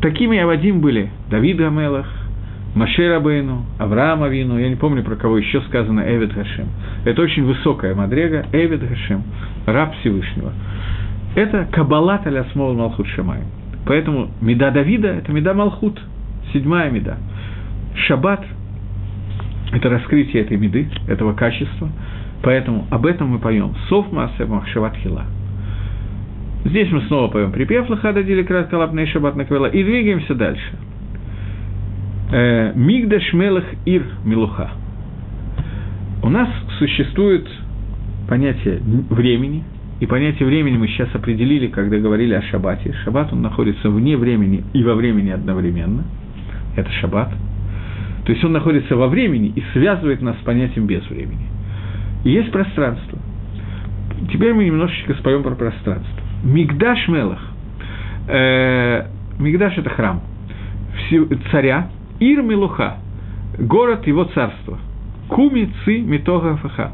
Такими Авадим были Давид Амелах, Маше Рабейну, Авраам Авину, я не помню, про кого еще сказано Эвид Гашем. Это очень высокая мадрега, Эвид Гашем, раб Всевышнего. Это Кабалат аля Смол Малхут Шамай. Поэтому Меда Давида – это Меда Малхут, седьмая Меда. Шаббат – это раскрытие этой меды, этого качества, поэтому об этом мы поем. Сов Маасе Махшават Хила. Здесь мы снова поем припев Лахада Диликрат Калапней Шаббат Наквела и двигаемся дальше. Э, Мигдаш Мелах Ир Милуха. У нас существует понятие времени, и понятие времени мы сейчас определили, когда говорили о шаббате. Шаббат, он находится вне времени и во времени одновременно. Это шаббат – то есть он находится во времени и связывает нас с понятием без времени. Есть пространство. Теперь мы немножечко споем про пространство. Мигдаш Мелах. Э, Мигдаш – это храм царя. Ир Милуха – город его царства. Куми Ци Митога Фаха.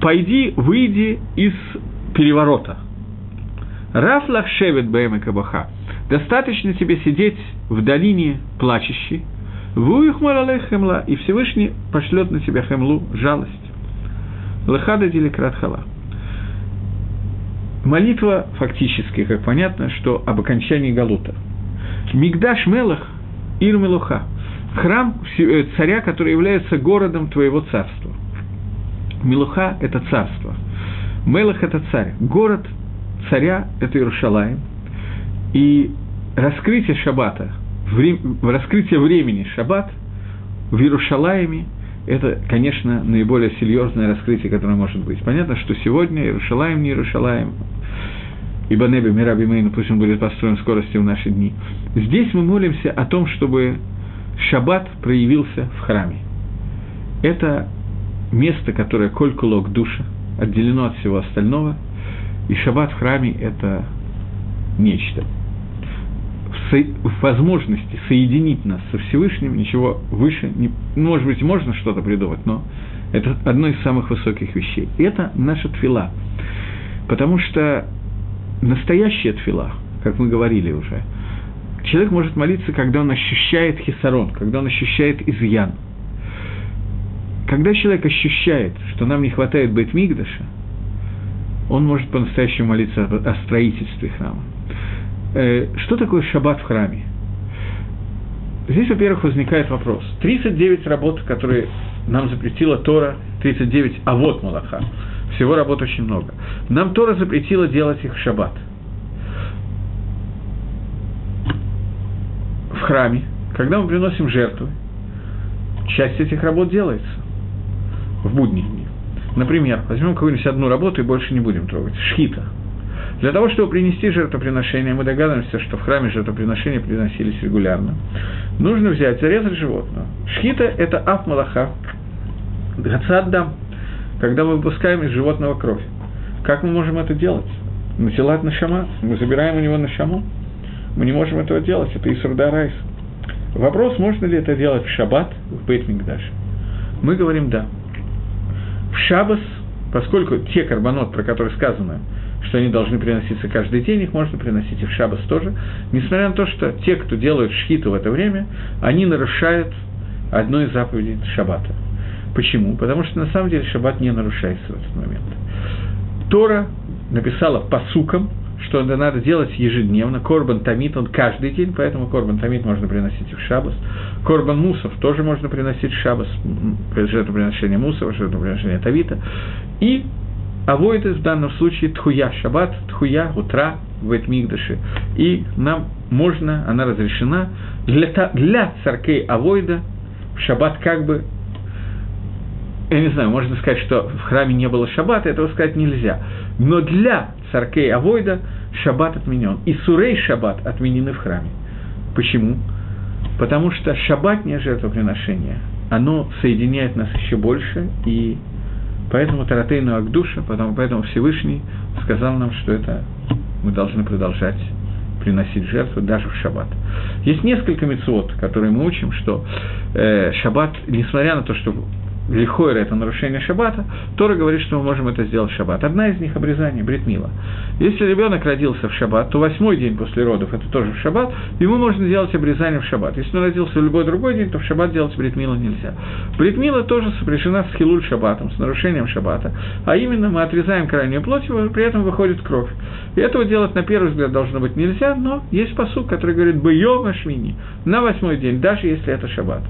Пойди, выйди из переворота. Рафлах Шевет Бэйма Кабаха. Достаточно тебе сидеть в долине плачущей, Вуихмар алех хемла, и Всевышний пошлет на тебя хемлу, жалость. Лехада деликрат хала. Молитва фактически, как понятно, что об окончании Галута. Мигдаш Мелах Ир Мелуха. Храм э, царя, который является городом твоего царства. Милуха – это царство. Мелах – это царь. Город царя – это Иерушалаем. И раскрытие Шаббата раскрытие времени Шаббат в Иерушалаеме – это, конечно, наиболее серьезное раскрытие, которое может быть. Понятно, что сегодня Иерушалаем, не Иерушалаем, ибо Неби Мираби Мейну, пусть он будет построен в скорости в наши дни. Здесь мы молимся о том, чтобы Шаббат проявился в храме. Это место, которое коль кулок душа, отделено от всего остального, и Шаббат в храме – это нечто – в возможности соединить нас со Всевышним, ничего выше, не, ну, может быть, можно что-то придумать, но это одно из самых высоких вещей. Это наша твила. Потому что настоящая твила, как мы говорили уже, человек может молиться, когда он ощущает хисарон, когда он ощущает изъян. Когда человек ощущает, что нам не хватает Бейтмигдаша, он может по-настоящему молиться о строительстве храма. Э, что такое шаббат в храме? Здесь, во-первых, возникает вопрос. 39 работ, которые нам запретила Тора, 39, а вот Малаха. Всего работ очень много. Нам Тора запретила делать их в шаббат. В храме, когда мы приносим жертвы, часть этих работ делается в будние дни. Например, возьмем какую-нибудь одну работу и больше не будем трогать. Шхита – для того, чтобы принести жертвоприношение, мы догадываемся, что в храме жертвоприношения приносились регулярно, нужно взять, зарезать животное. Шхита – это аф малаха, гацаддам, когда мы выпускаем из животного кровь. Как мы можем это делать? Насилать на шама, мы забираем у него на шаму. Мы не можем этого делать, это Исурда Райс. Вопрос, можно ли это делать в шаббат, в Бейтмикдаш. Мы говорим «да». В шаббас, поскольку те карбонот, про которые сказано, что они должны приноситься каждый день, их можно приносить и в шаббас тоже, несмотря на то, что те, кто делают шхиту в это время, они нарушают одну из заповедей шаббата. Почему? Потому что на самом деле шаббат не нарушается в этот момент. Тора написала по сукам, что это надо делать ежедневно. Корбан Тамит, он каждый день, поэтому Корбан Тамит можно приносить и в Шабас. Корбан Мусов тоже можно приносить в Шабас, жертвоприношение Мусова, жертвоприношение Тавита. И Авойдес в данном случае Тхуя Шаббат, Тхуя, утра в Этмигдаше. И нам можно, она разрешена для, для царкей Авойда в шаббат как бы я не знаю, можно сказать, что в храме не было шаббата, этого сказать нельзя. Но для царкей Авойда шаббат отменен. И сурей шаббат отменены в храме. Почему? Потому что шаббатнее жертвоприношение, оно соединяет нас еще больше, и поэтому Таратейну Агдуша, потом, поэтому Всевышний сказал нам, что это мы должны продолжать приносить жертву даже в шаббат. Есть несколько мецвод, которые мы учим, что э, шаббат, несмотря на то, что Лихойра – это нарушение шаббата, Тора говорит, что мы можем это сделать в шаббат. Одна из них – обрезание, бритмила. Если ребенок родился в шаббат, то восьмой день после родов – это тоже в шаббат, ему можно делать обрезание в шаббат. Если он родился в любой другой день, то в шаббат делать бритмила нельзя. Бритмила тоже сопряжена с хилуль шаббатом, с нарушением шаббата, а именно мы отрезаем крайнюю плоть, и при этом выходит кровь. И этого делать на первый взгляд должно быть нельзя, но есть посуд, который говорит «бьём швини» на восьмой день, даже если это шаббат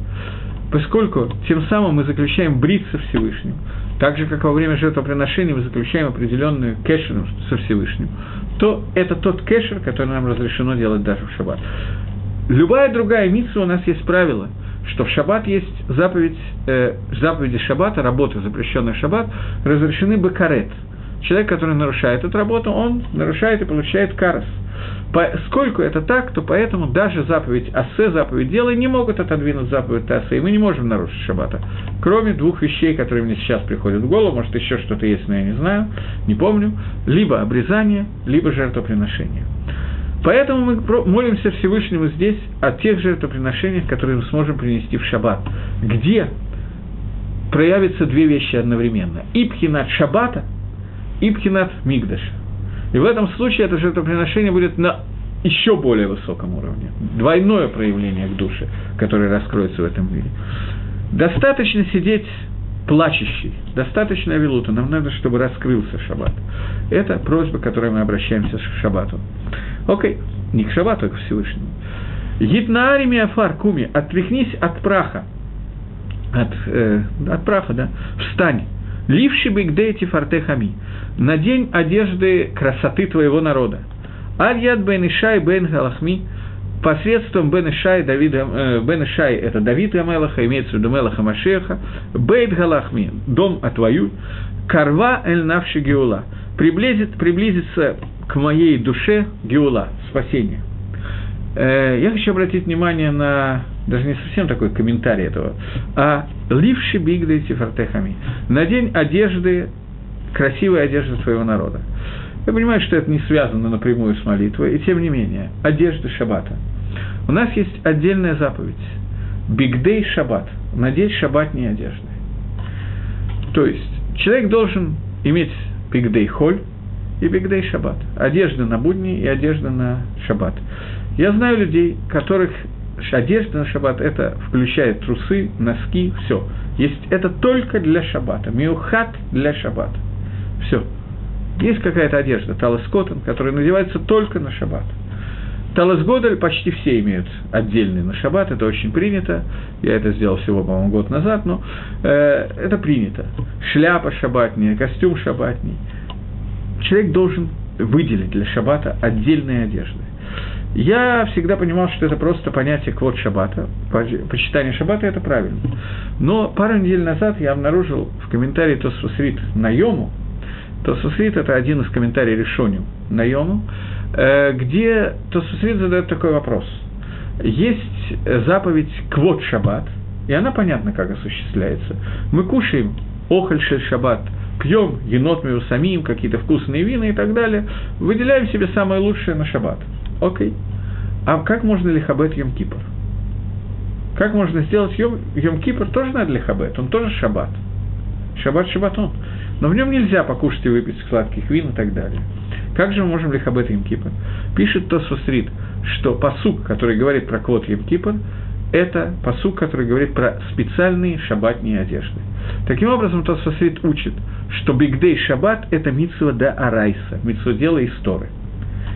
поскольку тем самым мы заключаем брит со Всевышним, так же, как во время жертвоприношения мы заключаем определенную кэшер со Всевышним, то это тот кэшер, который нам разрешено делать даже в шаббат. Любая другая митсва у нас есть правило, что в шаббат есть заповедь, э, заповеди шаббата, работы, запрещенные в шаббат, разрешены бакарет. Человек, который нарушает эту работу, он нарушает и получает карас – Поскольку это так, то поэтому даже заповедь Асе, заповедь Делай, не могут отодвинуть заповедь Асе, и мы не можем нарушить Шаббата. Кроме двух вещей, которые мне сейчас приходят в голову, может, еще что-то есть, но я не знаю, не помню, либо обрезание, либо жертвоприношение. Поэтому мы молимся Всевышнему здесь о тех жертвоприношениях, которые мы сможем принести в Шаббат, где проявятся две вещи одновременно. Ипхинат Шаббата, Ипхинат Мигдаша. И в этом случае это жертвоприношение будет на еще более высоком уровне. Двойное проявление к душе, которое раскроется в этом мире. Достаточно сидеть плачущий, достаточно авилута, нам надо, чтобы раскрылся шаббат. Это просьба, к которой мы обращаемся к шаббату. Окей, не к шаббату, а к Всевышнему. Гитнаари миафар куми, отряхнись от праха, от, э, от праха, да, встань, Ливши бигдейти фартехами. Надень одежды красоты твоего народа. Аль-яд бен Ишай бен Галахми. Посредством бен Ишай, Давида, э, бен Ишай это Давид Амелаха, имеется в виду Мелаха Машеха. Бейт Галахми, дом отвоюй. Карва эль навши Геула. Приблизит, приблизится к моей душе Геула, спасение. Э, я хочу обратить внимание на даже не совсем такой комментарий этого, а «ливши бигды тифартехами» – «надень одежды, красивые одежды своего народа». Я понимаю, что это не связано напрямую с молитвой, и тем не менее, одежды шаббата. У нас есть отдельная заповедь – бигдей шаббат – надеть шаббатные одежды. То есть, человек должен иметь бигдей холь и бигдей шаббат – одежда на будни и одежда на шаббат. Я знаю людей, которых одежда на шаббат – это включает трусы, носки, все. Есть, это только для шаббата, миухат для шаббата. Все. Есть какая-то одежда, талас которая надевается только на шаббат. Талас Годель почти все имеют отдельный на шаббат, это очень принято. Я это сделал всего, по-моему, год назад, но э, это принято. Шляпа шаббатная, костюм шаббатний. Человек должен выделить для шаббата отдельные одежды. Я всегда понимал, что это просто понятие квот шаббата. Почитание шаббата – это правильно. Но пару недель назад я обнаружил в комментарии Тосфусрит на Йому, Тосфусрит – это один из комментариев решению Йому, э, где Тосфусрит задает такой вопрос. Есть заповедь квот шаббат, и она понятна, как осуществляется. Мы кушаем шель шаббат, пьем енот самим, какие-то вкусные вина и так далее, выделяем себе самое лучшее на шаббат – Окей. А как можно лихабет Йом Кипр? Как можно сделать Йом, Йом Кипр? Тоже надо лихабет, он тоже шаббат. Шаббат шаббатон. Но в нем нельзя покушать и выпить сладких вин и так далее. Как же мы можем лихабет Йом Кипр? Пишет Тосфосрит, что посук, который говорит про квот Йом Кипр, это посук, который говорит про специальные шаббатные одежды. Таким образом, Тосфосрит учит, что Бигдей Шаббат – это митсва да арайса, митсва дела истории.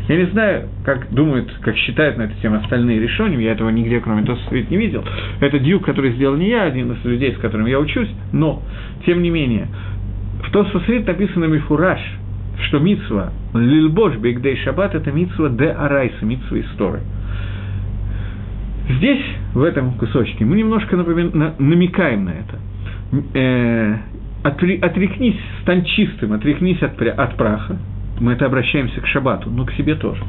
Я не знаю, как думают, как считают на эту тему остальные решения, я этого нигде, кроме Тосфрит, не видел. Это дюк, который сделал не я, один из людей, с которым я учусь, но, тем не менее, в Тосфрит написано Мифураж, что митсва Лильбош Бигдей Шаббат – это митсва де Арайса, митсва истории. Здесь, в этом кусочке, мы немножко напомин... намекаем на это. Э, отрекнись, стань чистым, отрекнись от, от праха. Мы это обращаемся к шабату, но к себе тоже.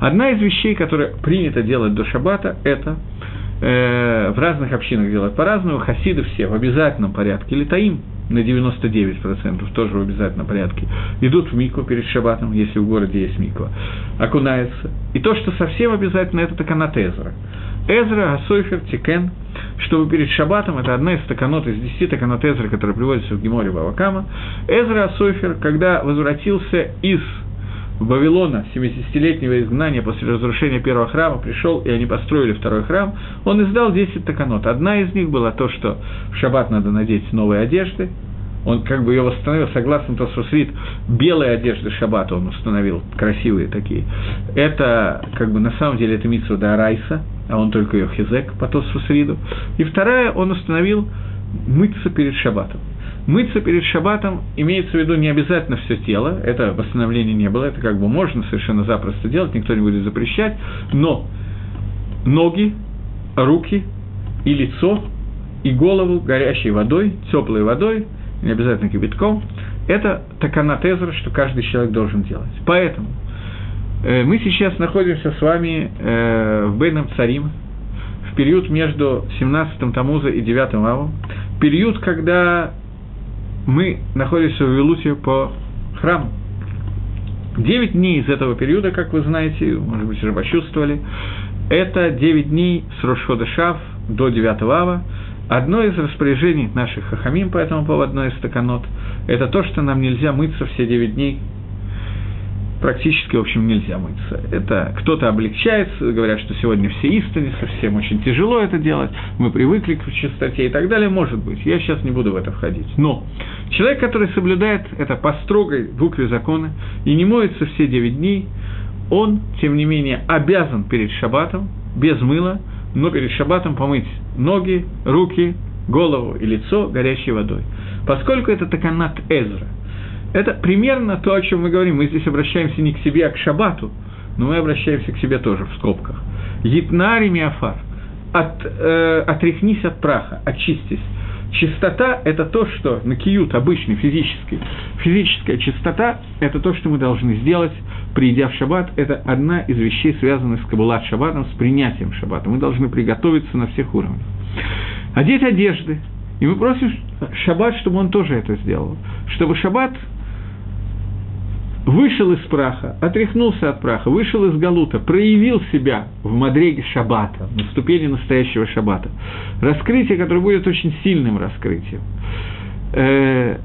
Одна из вещей, которые принято делать до шабата, это э, в разных общинах делать. По-разному, хасиды все в обязательном порядке, летаим на 99% тоже в обязательном порядке, идут в микву перед шабатом, если в городе есть миква, окунаются. И то, что совсем обязательно, это תקנת עזרא. עזרא הסופר תיקן, чтобы перед шабатом, это одна из תקנות, из десяти תקנות עזרא, которые приводятся в Геморе Бавакама, Эзра Асойфер, когда возвратился из Вавилона, 70-летнего изгнания после разрушения первого храма, пришел, и они построили второй храм, он издал 10 таканот. Одна из них была то, что в шаббат надо надеть новые одежды, он как бы ее восстановил, согласно Тосфосрит, белые одежды шаббата он установил, красивые такие. Это, как бы, на самом деле, это Митсу Арайса, а он только ее хизек по Тосфосриду. И вторая, он установил мыться перед шаббатом. Мыться перед шаббатом имеется в виду не обязательно все тело, это восстановление не было, это как бы можно совершенно запросто делать, никто не будет запрещать, но ноги, руки и лицо, и голову горячей водой, теплой водой, не обязательно кипятком, это такана тезра, что каждый человек должен делать. Поэтому э, мы сейчас находимся с вами э, в Бейном Царим, в период между 17-м Тамуза и 9-м Авом, период, когда мы находимся в Вилуте по храму. Девять дней из этого периода, как вы знаете, может быть, уже почувствовали, это девять дней с Рошхода Шав до 9 ава. Одно из распоряжений наших хахамим по этому поводу, одно из стаканот, это то, что нам нельзя мыться все девять дней практически, в общем, нельзя мыться. Это кто-то облегчается, говорят, что сегодня все истине, совсем очень тяжело это делать, мы привыкли к чистоте и так далее, может быть. Я сейчас не буду в это входить. Но человек, который соблюдает это по строгой букве закона и не моется все девять дней, он, тем не менее, обязан перед шаббатом, без мыла, но перед шаббатом помыть ноги, руки, голову и лицо горячей водой. Поскольку это таканат Эзра – это примерно то, о чем мы говорим. Мы здесь обращаемся не к себе, а к шабату, но мы обращаемся к себе тоже в скобках. Етнари миафар. От, э, отряхнись от праха, очистись. Чистота – это то, что на киют обычный, физический. Физическая чистота – это то, что мы должны сделать, придя в шаббат. Это одна из вещей, связанных с кабулат шаббатом, с принятием шаббата. Мы должны приготовиться на всех уровнях. Одеть одежды. И мы просим шаббат, чтобы он тоже это сделал. Чтобы шаббат вышел из праха, отряхнулся от праха, вышел из галута, проявил себя в мадреге шаббата, на ступени настоящего шаббата. Раскрытие, которое будет очень сильным раскрытием. Э,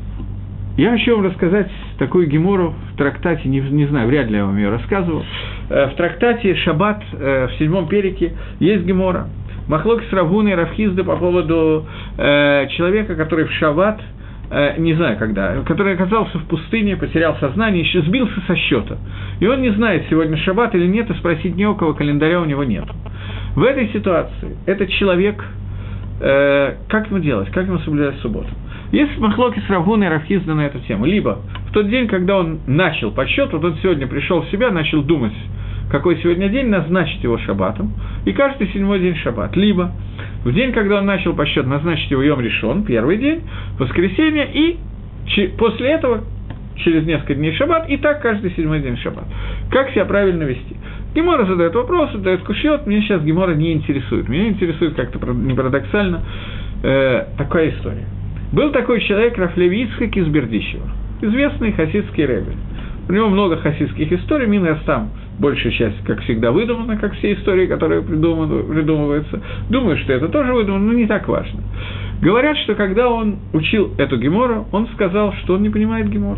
я хочу вам рассказать такую гемору в трактате, не, не знаю, вряд ли я вам ее рассказывал. Э, в трактате «Шаббат» э, в седьмом перике есть гемора. Махлок с Равгуной и Равхизда по поводу человека, который в шаббат – э, не знаю когда, который оказался в пустыне, потерял сознание, еще сбился со счета. И он не знает, сегодня шаббат или нет, и спросить ни у кого календаря у него нет. В этой ситуации этот человек, э, как ему делать, как ему соблюдать субботу? Есть махлоки с Равгуна и Равхизда на эту тему. Либо в тот день, когда он начал подсчет, вот он сегодня пришел в себя, начал думать, какой сегодня день, назначить его шаббатом, и каждый седьмой день шаббат. Либо в день, когда он начал по счету назначить его Йом решен, первый день, воскресенье, и после этого через несколько дней шаббат, и так каждый седьмой день шаббат. Как себя правильно вести? Гемора задает вопрос, задает кушет, меня сейчас Гемора не интересует. Меня интересует как-то не парадоксально э, такая история. Был такой человек Рафлеви Ицхак из Бердищева, известный хасидский рэбби. У него много хасидских историй, Минес там большая часть, как всегда, выдумана, как все истории, которые придумываются. Думаю, что это тоже выдумано, но не так важно. Говорят, что когда он учил эту гемору, он сказал, что он не понимает гемор.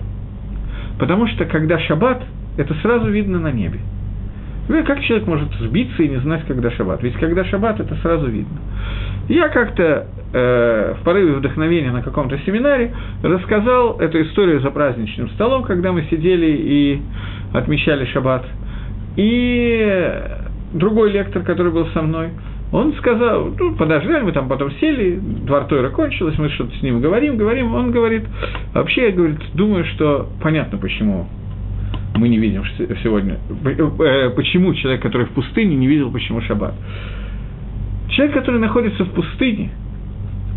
Потому что когда шаббат, это сразу видно на небе. Как человек может сбиться и не знать, когда шаббат? Ведь когда шаббат, это сразу видно. Я как-то э, в порыве вдохновения на каком-то семинаре рассказал эту историю за праздничным столом, когда мы сидели и отмечали шаббат – и другой лектор, который был со мной, он сказал, ну, подождали, мы там потом сели, двор Тойра кончилось, мы что-то с ним говорим, говорим, он говорит, вообще, я, говорит, думаю, что понятно, почему мы не видим сегодня, э, почему человек, который в пустыне, не видел, почему шаббат. Человек, который находится в пустыне,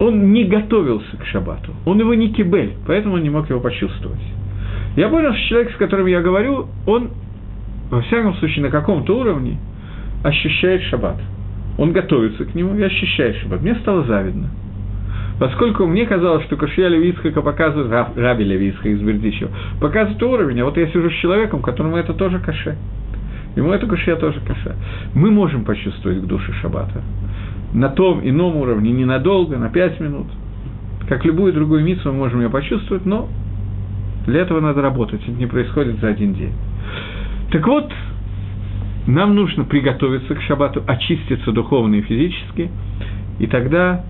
он не готовился к шаббату, он его не кибель, поэтому он не мог его почувствовать. Я понял, что человек, с которым я говорю, он, во всяком случае, на каком-то уровне ощущает шаббат. Он готовится к нему и ощущает шаббат. Мне стало завидно. Поскольку мне казалось, что Кашья Левицкака показывает, Раб, Раби Левицка из Бердичева, показывает уровень, а вот я сижу с человеком, которому это тоже каше. Ему это кашья тоже каша. Мы можем почувствовать к душе шаббата. На том ином уровне, ненадолго, на пять минут. Как любую другую мицу мы можем ее почувствовать, но для этого надо работать, это не происходит за один день. Так вот, нам нужно приготовиться к шаббату, очиститься духовно и физически, и тогда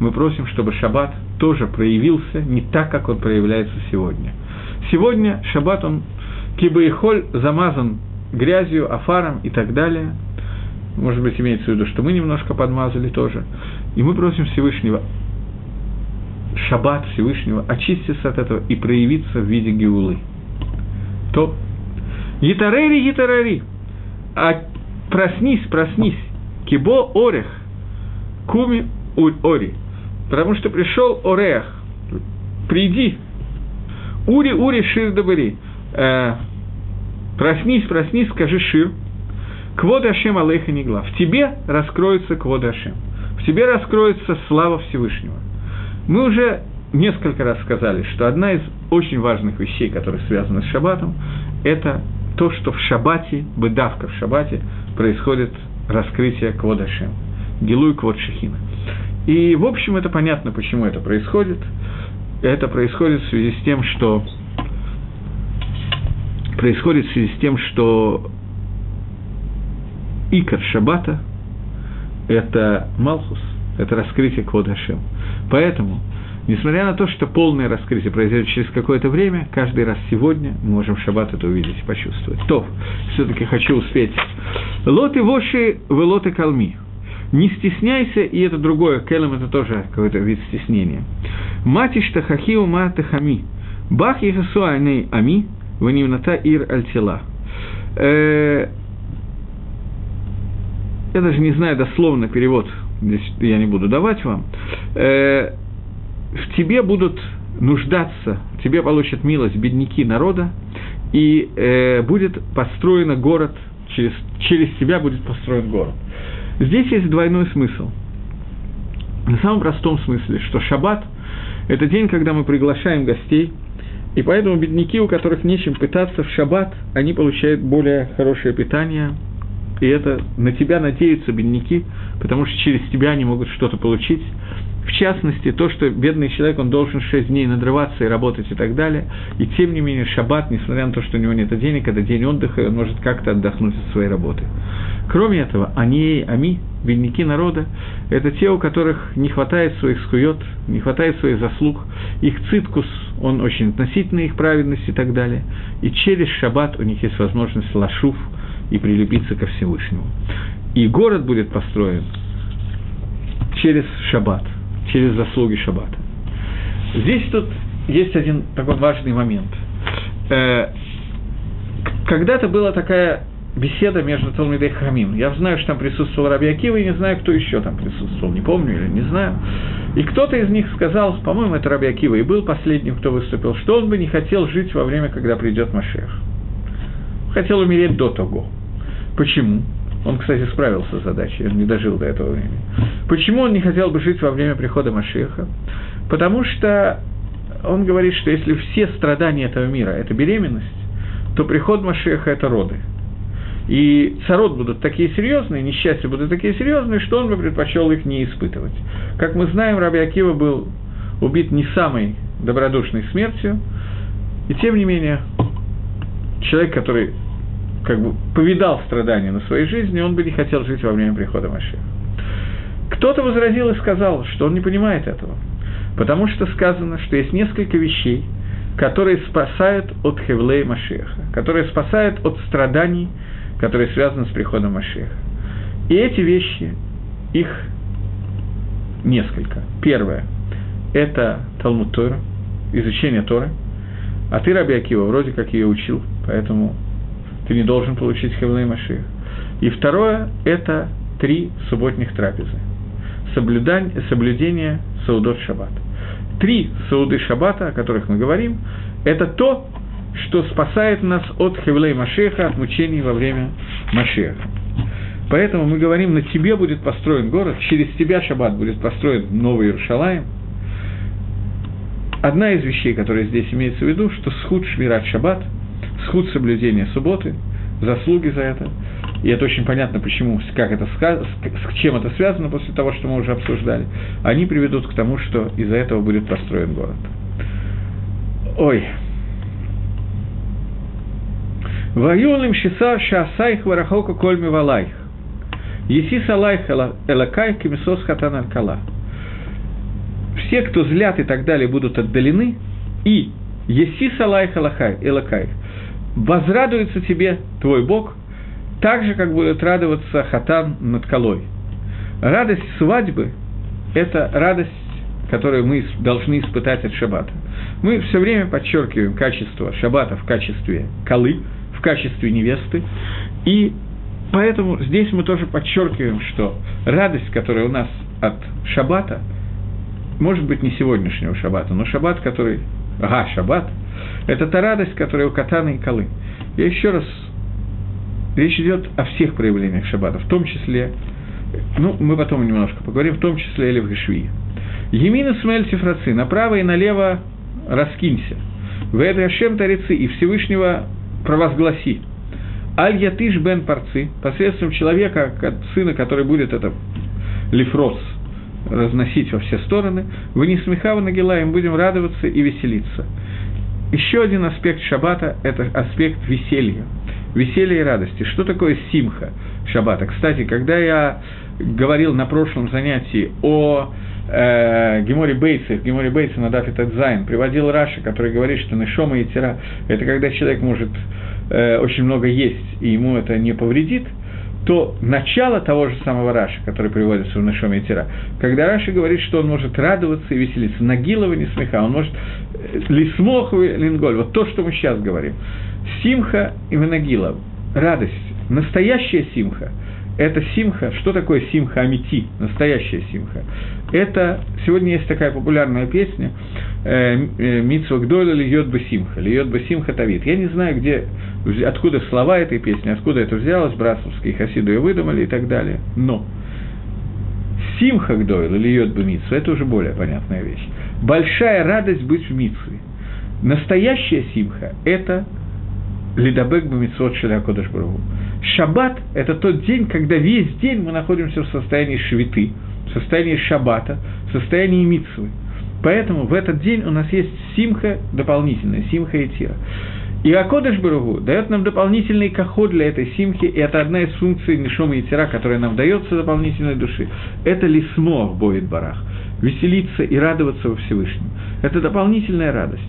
мы просим, чтобы шаббат тоже проявился не так, как он проявляется сегодня. Сегодня шаббат, он киба и холь замазан грязью, афаром и так далее. Может быть, имеется в виду, что мы немножко подмазали тоже. И мы просим Всевышнего шаббат Всевышнего, очиститься от этого и проявиться в виде геулы. То Гитарери, гитарари, а проснись, проснись, кибо орех, куми ори, потому что пришел орех, приди, ури, ури, шир добыри, э, проснись, проснись, скажи шир, Квод Ашем Алейха Нигла. В тебе раскроется Квод Ашем. В тебе раскроется слава Всевышнего. Мы уже несколько раз сказали, что одна из очень важных вещей, которые связаны с шаббатом, это то, что в шаббате, быдавка в шаббате, происходит раскрытие Кводашем, Гилуй Квод Шехина. И, в общем, это понятно, почему это происходит. Это происходит в связи с тем, что происходит в связи с тем, что Икар Шаббата – это Малхус, это раскрытие Кводашем. Поэтому, несмотря на то, что полное раскрытие произойдет через какое-то время, каждый раз сегодня мы можем в шаббат это увидеть и почувствовать. То, все-таки хочу успеть. Лоты воши, вы лоты калми. Не стесняйся, и это другое, келем это тоже какой-то вид стеснения. Матиш тахахиу ма тахами. Бах ехасу айней ами, ванивната ир альтила. Э, я даже не знаю дословно перевод здесь я не буду давать вам, э, в тебе будут нуждаться, тебе получат милость бедняки народа, и э, будет построен город, через, через тебя будет построен город. Здесь есть двойной смысл. На самом простом смысле, что шаббат – это день, когда мы приглашаем гостей, и поэтому бедняки, у которых нечем питаться в шаббат, они получают более хорошее питание – и это на тебя надеются бедняки, потому что через тебя они могут что-то получить. В частности, то, что бедный человек, он должен шесть дней надрываться и работать и так далее. И тем не менее, шаббат, несмотря на то, что у него нет денег, это день отдыха, и он может как-то отдохнуть от своей работы. Кроме этого, они, ами, бедняки народа, это те, у которых не хватает своих скует, не хватает своих заслуг, их циткус, он очень относительно их праведности и так далее. И через шаббат у них есть возможность лашув – и прилепиться ко Всевышнему. И город будет построен через шаббат, через заслуги шаббата. Здесь тут есть один такой важный момент. Э, когда-то была такая беседа между Талмидей и Хамим. Я знаю, что там присутствовал Раби Акива, и не знаю, кто еще там присутствовал, не помню или не знаю. И кто-то из них сказал, по-моему, это Раби Акива, и был последним, кто выступил, что он бы не хотел жить во время, когда придет Машех. Хотел умереть до того. Почему? Он, кстати, справился с задачей, он не дожил до этого времени. Почему он не хотел бы жить во время прихода Машеха? Потому что он говорит, что если все страдания этого мира – это беременность, то приход Машеха – это роды. И царот будут такие серьезные, несчастья будут такие серьезные, что он бы предпочел их не испытывать. Как мы знаем, Раби Акива был убит не самой добродушной смертью, и тем не менее, человек, который как бы повидал страдания на своей жизни, он бы не хотел жить во время прихода Машеха. Кто-то возразил и сказал, что он не понимает этого, потому что сказано, что есть несколько вещей, которые спасают от Хевлей Машеха, которые спасают от страданий, которые связаны с приходом Машеха. И эти вещи, их несколько. Первое – это Талмуд Тора, изучение Торы. А ты, Раби Акива, вроде как ее учил, поэтому ты не должен получить Хевлей Машиах. И второе – это три субботних трапезы. соблюдения Саудот Шаббат. Три Сауды Шаббата, о которых мы говорим, это то, что спасает нас от Хевлей Машеха, от мучений во время Машеха. Поэтому мы говорим, на тебе будет построен город, через тебя Шаббат будет построен новый Иерушалаем. Одна из вещей, которая здесь имеется в виду, что схуд шмират Шаббат, схуд соблюдения субботы, заслуги за это, и это очень понятно, почему, как это, с чем это связано после того, что мы уже обсуждали, они приведут к тому, что из-за этого будет построен город. Ой, Ваюлим шиса шасайх варахока кольми валайх. Еси салайх элакай кемисос хатан алькала. Все, кто злят и так далее, будут отдалены, и еси салайх элакай. Возрадуется тебе твой Бог, так же, как будет радоваться хатан над колой. Радость свадьбы – это радость, которую мы должны испытать от шаббата. Мы все время подчеркиваем качество шаббата в качестве колы – в качестве невесты. И поэтому здесь мы тоже подчеркиваем, что радость, которая у нас от шаббата, может быть, не сегодняшнего шаббата, но шаббат, который... Ага, шаббат, это та радость, которая у катана и колы. Я еще раз... Речь идет о всех проявлениях шаббата, в том числе... Ну, мы потом немножко поговорим, в том числе Элев Гашви. Емина Смель Тифрацы, направо и налево раскинься. В Ашем Тарицы и Всевышнего провозгласи. Аль-Ятыш бен Парцы, посредством человека, сына, который будет это лифрос, разносить во все стороны, вы не смехава на им будем радоваться и веселиться. Еще один аспект шаббата – это аспект веселья, веселья и радости. Что такое симха шаббата? Кстати, когда я говорил на прошлом занятии о э, Гемори Бейца, Гемори Бейца на Дафе Тадзайн, приводил Раши, который говорит, что Нешома и Тира – это когда человек может э, очень много есть, и ему это не повредит, то начало того же самого Раши, который приводится в Нашоме Тира, когда Раши говорит, что он может радоваться и веселиться, Нагилова не смеха, он может э, лисмоховый линголь, вот то, что мы сейчас говорим. Симха и Нагилов, радость, настоящая симха – это симха. Что такое симха амити, настоящая симха? Это, сегодня есть такая популярная песня э, э, «Митсва гдоля льет бы симха», «Льет бы симха тавит». Я не знаю, где, откуда слова этой песни, откуда это взялось, братствовские хасиды ее выдумали и так далее, но симха гдойл или бы митсва – это уже более понятная вещь. Большая радость быть в митсве. Настоящая симха – это лидабек бы митсвот шеля кодыш Шаббат – это тот день, когда весь день мы находимся в состоянии швиты, в состоянии шаббата, в состоянии митсвы. Поэтому в этот день у нас есть симха дополнительная, симха и тира. И Акодыш Баругу дает нам дополнительный коход для этой симхи, и это одна из функций Нишома и Тира, которая нам дается дополнительной души. Это лисмо в Боид Барах, веселиться и радоваться во Всевышнем. Это дополнительная радость.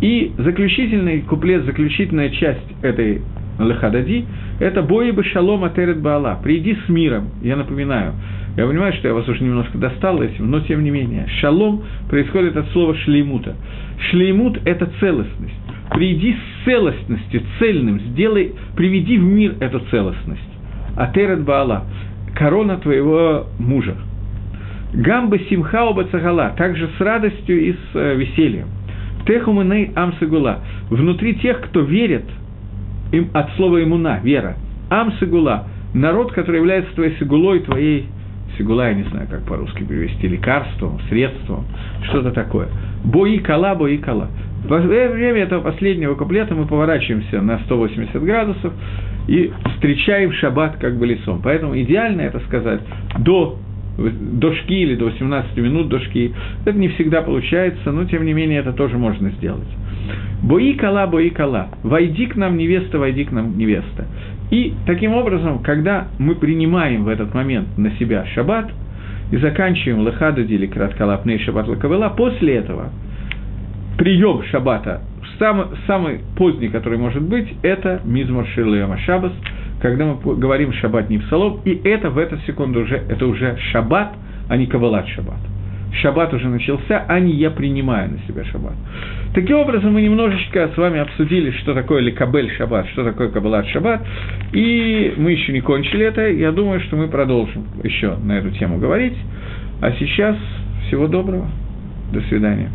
И заключительный куплет, заключительная часть этой Лехадади, это бои бы шалом атерет баала. Приди с миром, я напоминаю. Я понимаю, что я вас уже немножко достал этим, но тем не менее. Шалом происходит от слова шлеймута. Шлеймут – это целостность. Приди с целостностью, цельным, сделай, приведи в мир эту целостность. Атерет баала – корона твоего мужа. Гамба симхау бацагала, также с радостью и с э, весельем. Техумыней амсагула, внутри тех, кто верит – им, от слова имуна, вера. Ам сигула, народ, который является твоей сигулой, твоей сигула, я не знаю, как по-русски перевести, лекарством, средством, что-то такое. Бои кала, бои кала. Во время этого последнего куплета мы поворачиваемся на 180 градусов и встречаем шаббат как бы лицом. Поэтому идеально это сказать до до шки или до 18 минут до шки. Это не всегда получается, но тем не менее это тоже можно сделать. Бои кала, бои кала. Войди к нам, невеста, войди к нам, невеста. И таким образом, когда мы принимаем в этот момент на себя шаббат и заканчиваем лыхадади или краткалапней шаббат лакавела, после этого прием шаббата, самый, самый поздний, который может быть, это мизмор ширлема шаббас, когда мы говорим шаббат не псалом, и это в эту секунду уже, это уже шаббат, а не кавалат шаббат шаббат уже начался, а не я принимаю на себя шаббат. Таким образом, мы немножечко с вами обсудили, что такое ликабель шаббат, что такое кабалат шаббат, и мы еще не кончили это, я думаю, что мы продолжим еще на эту тему говорить. А сейчас всего доброго. До свидания.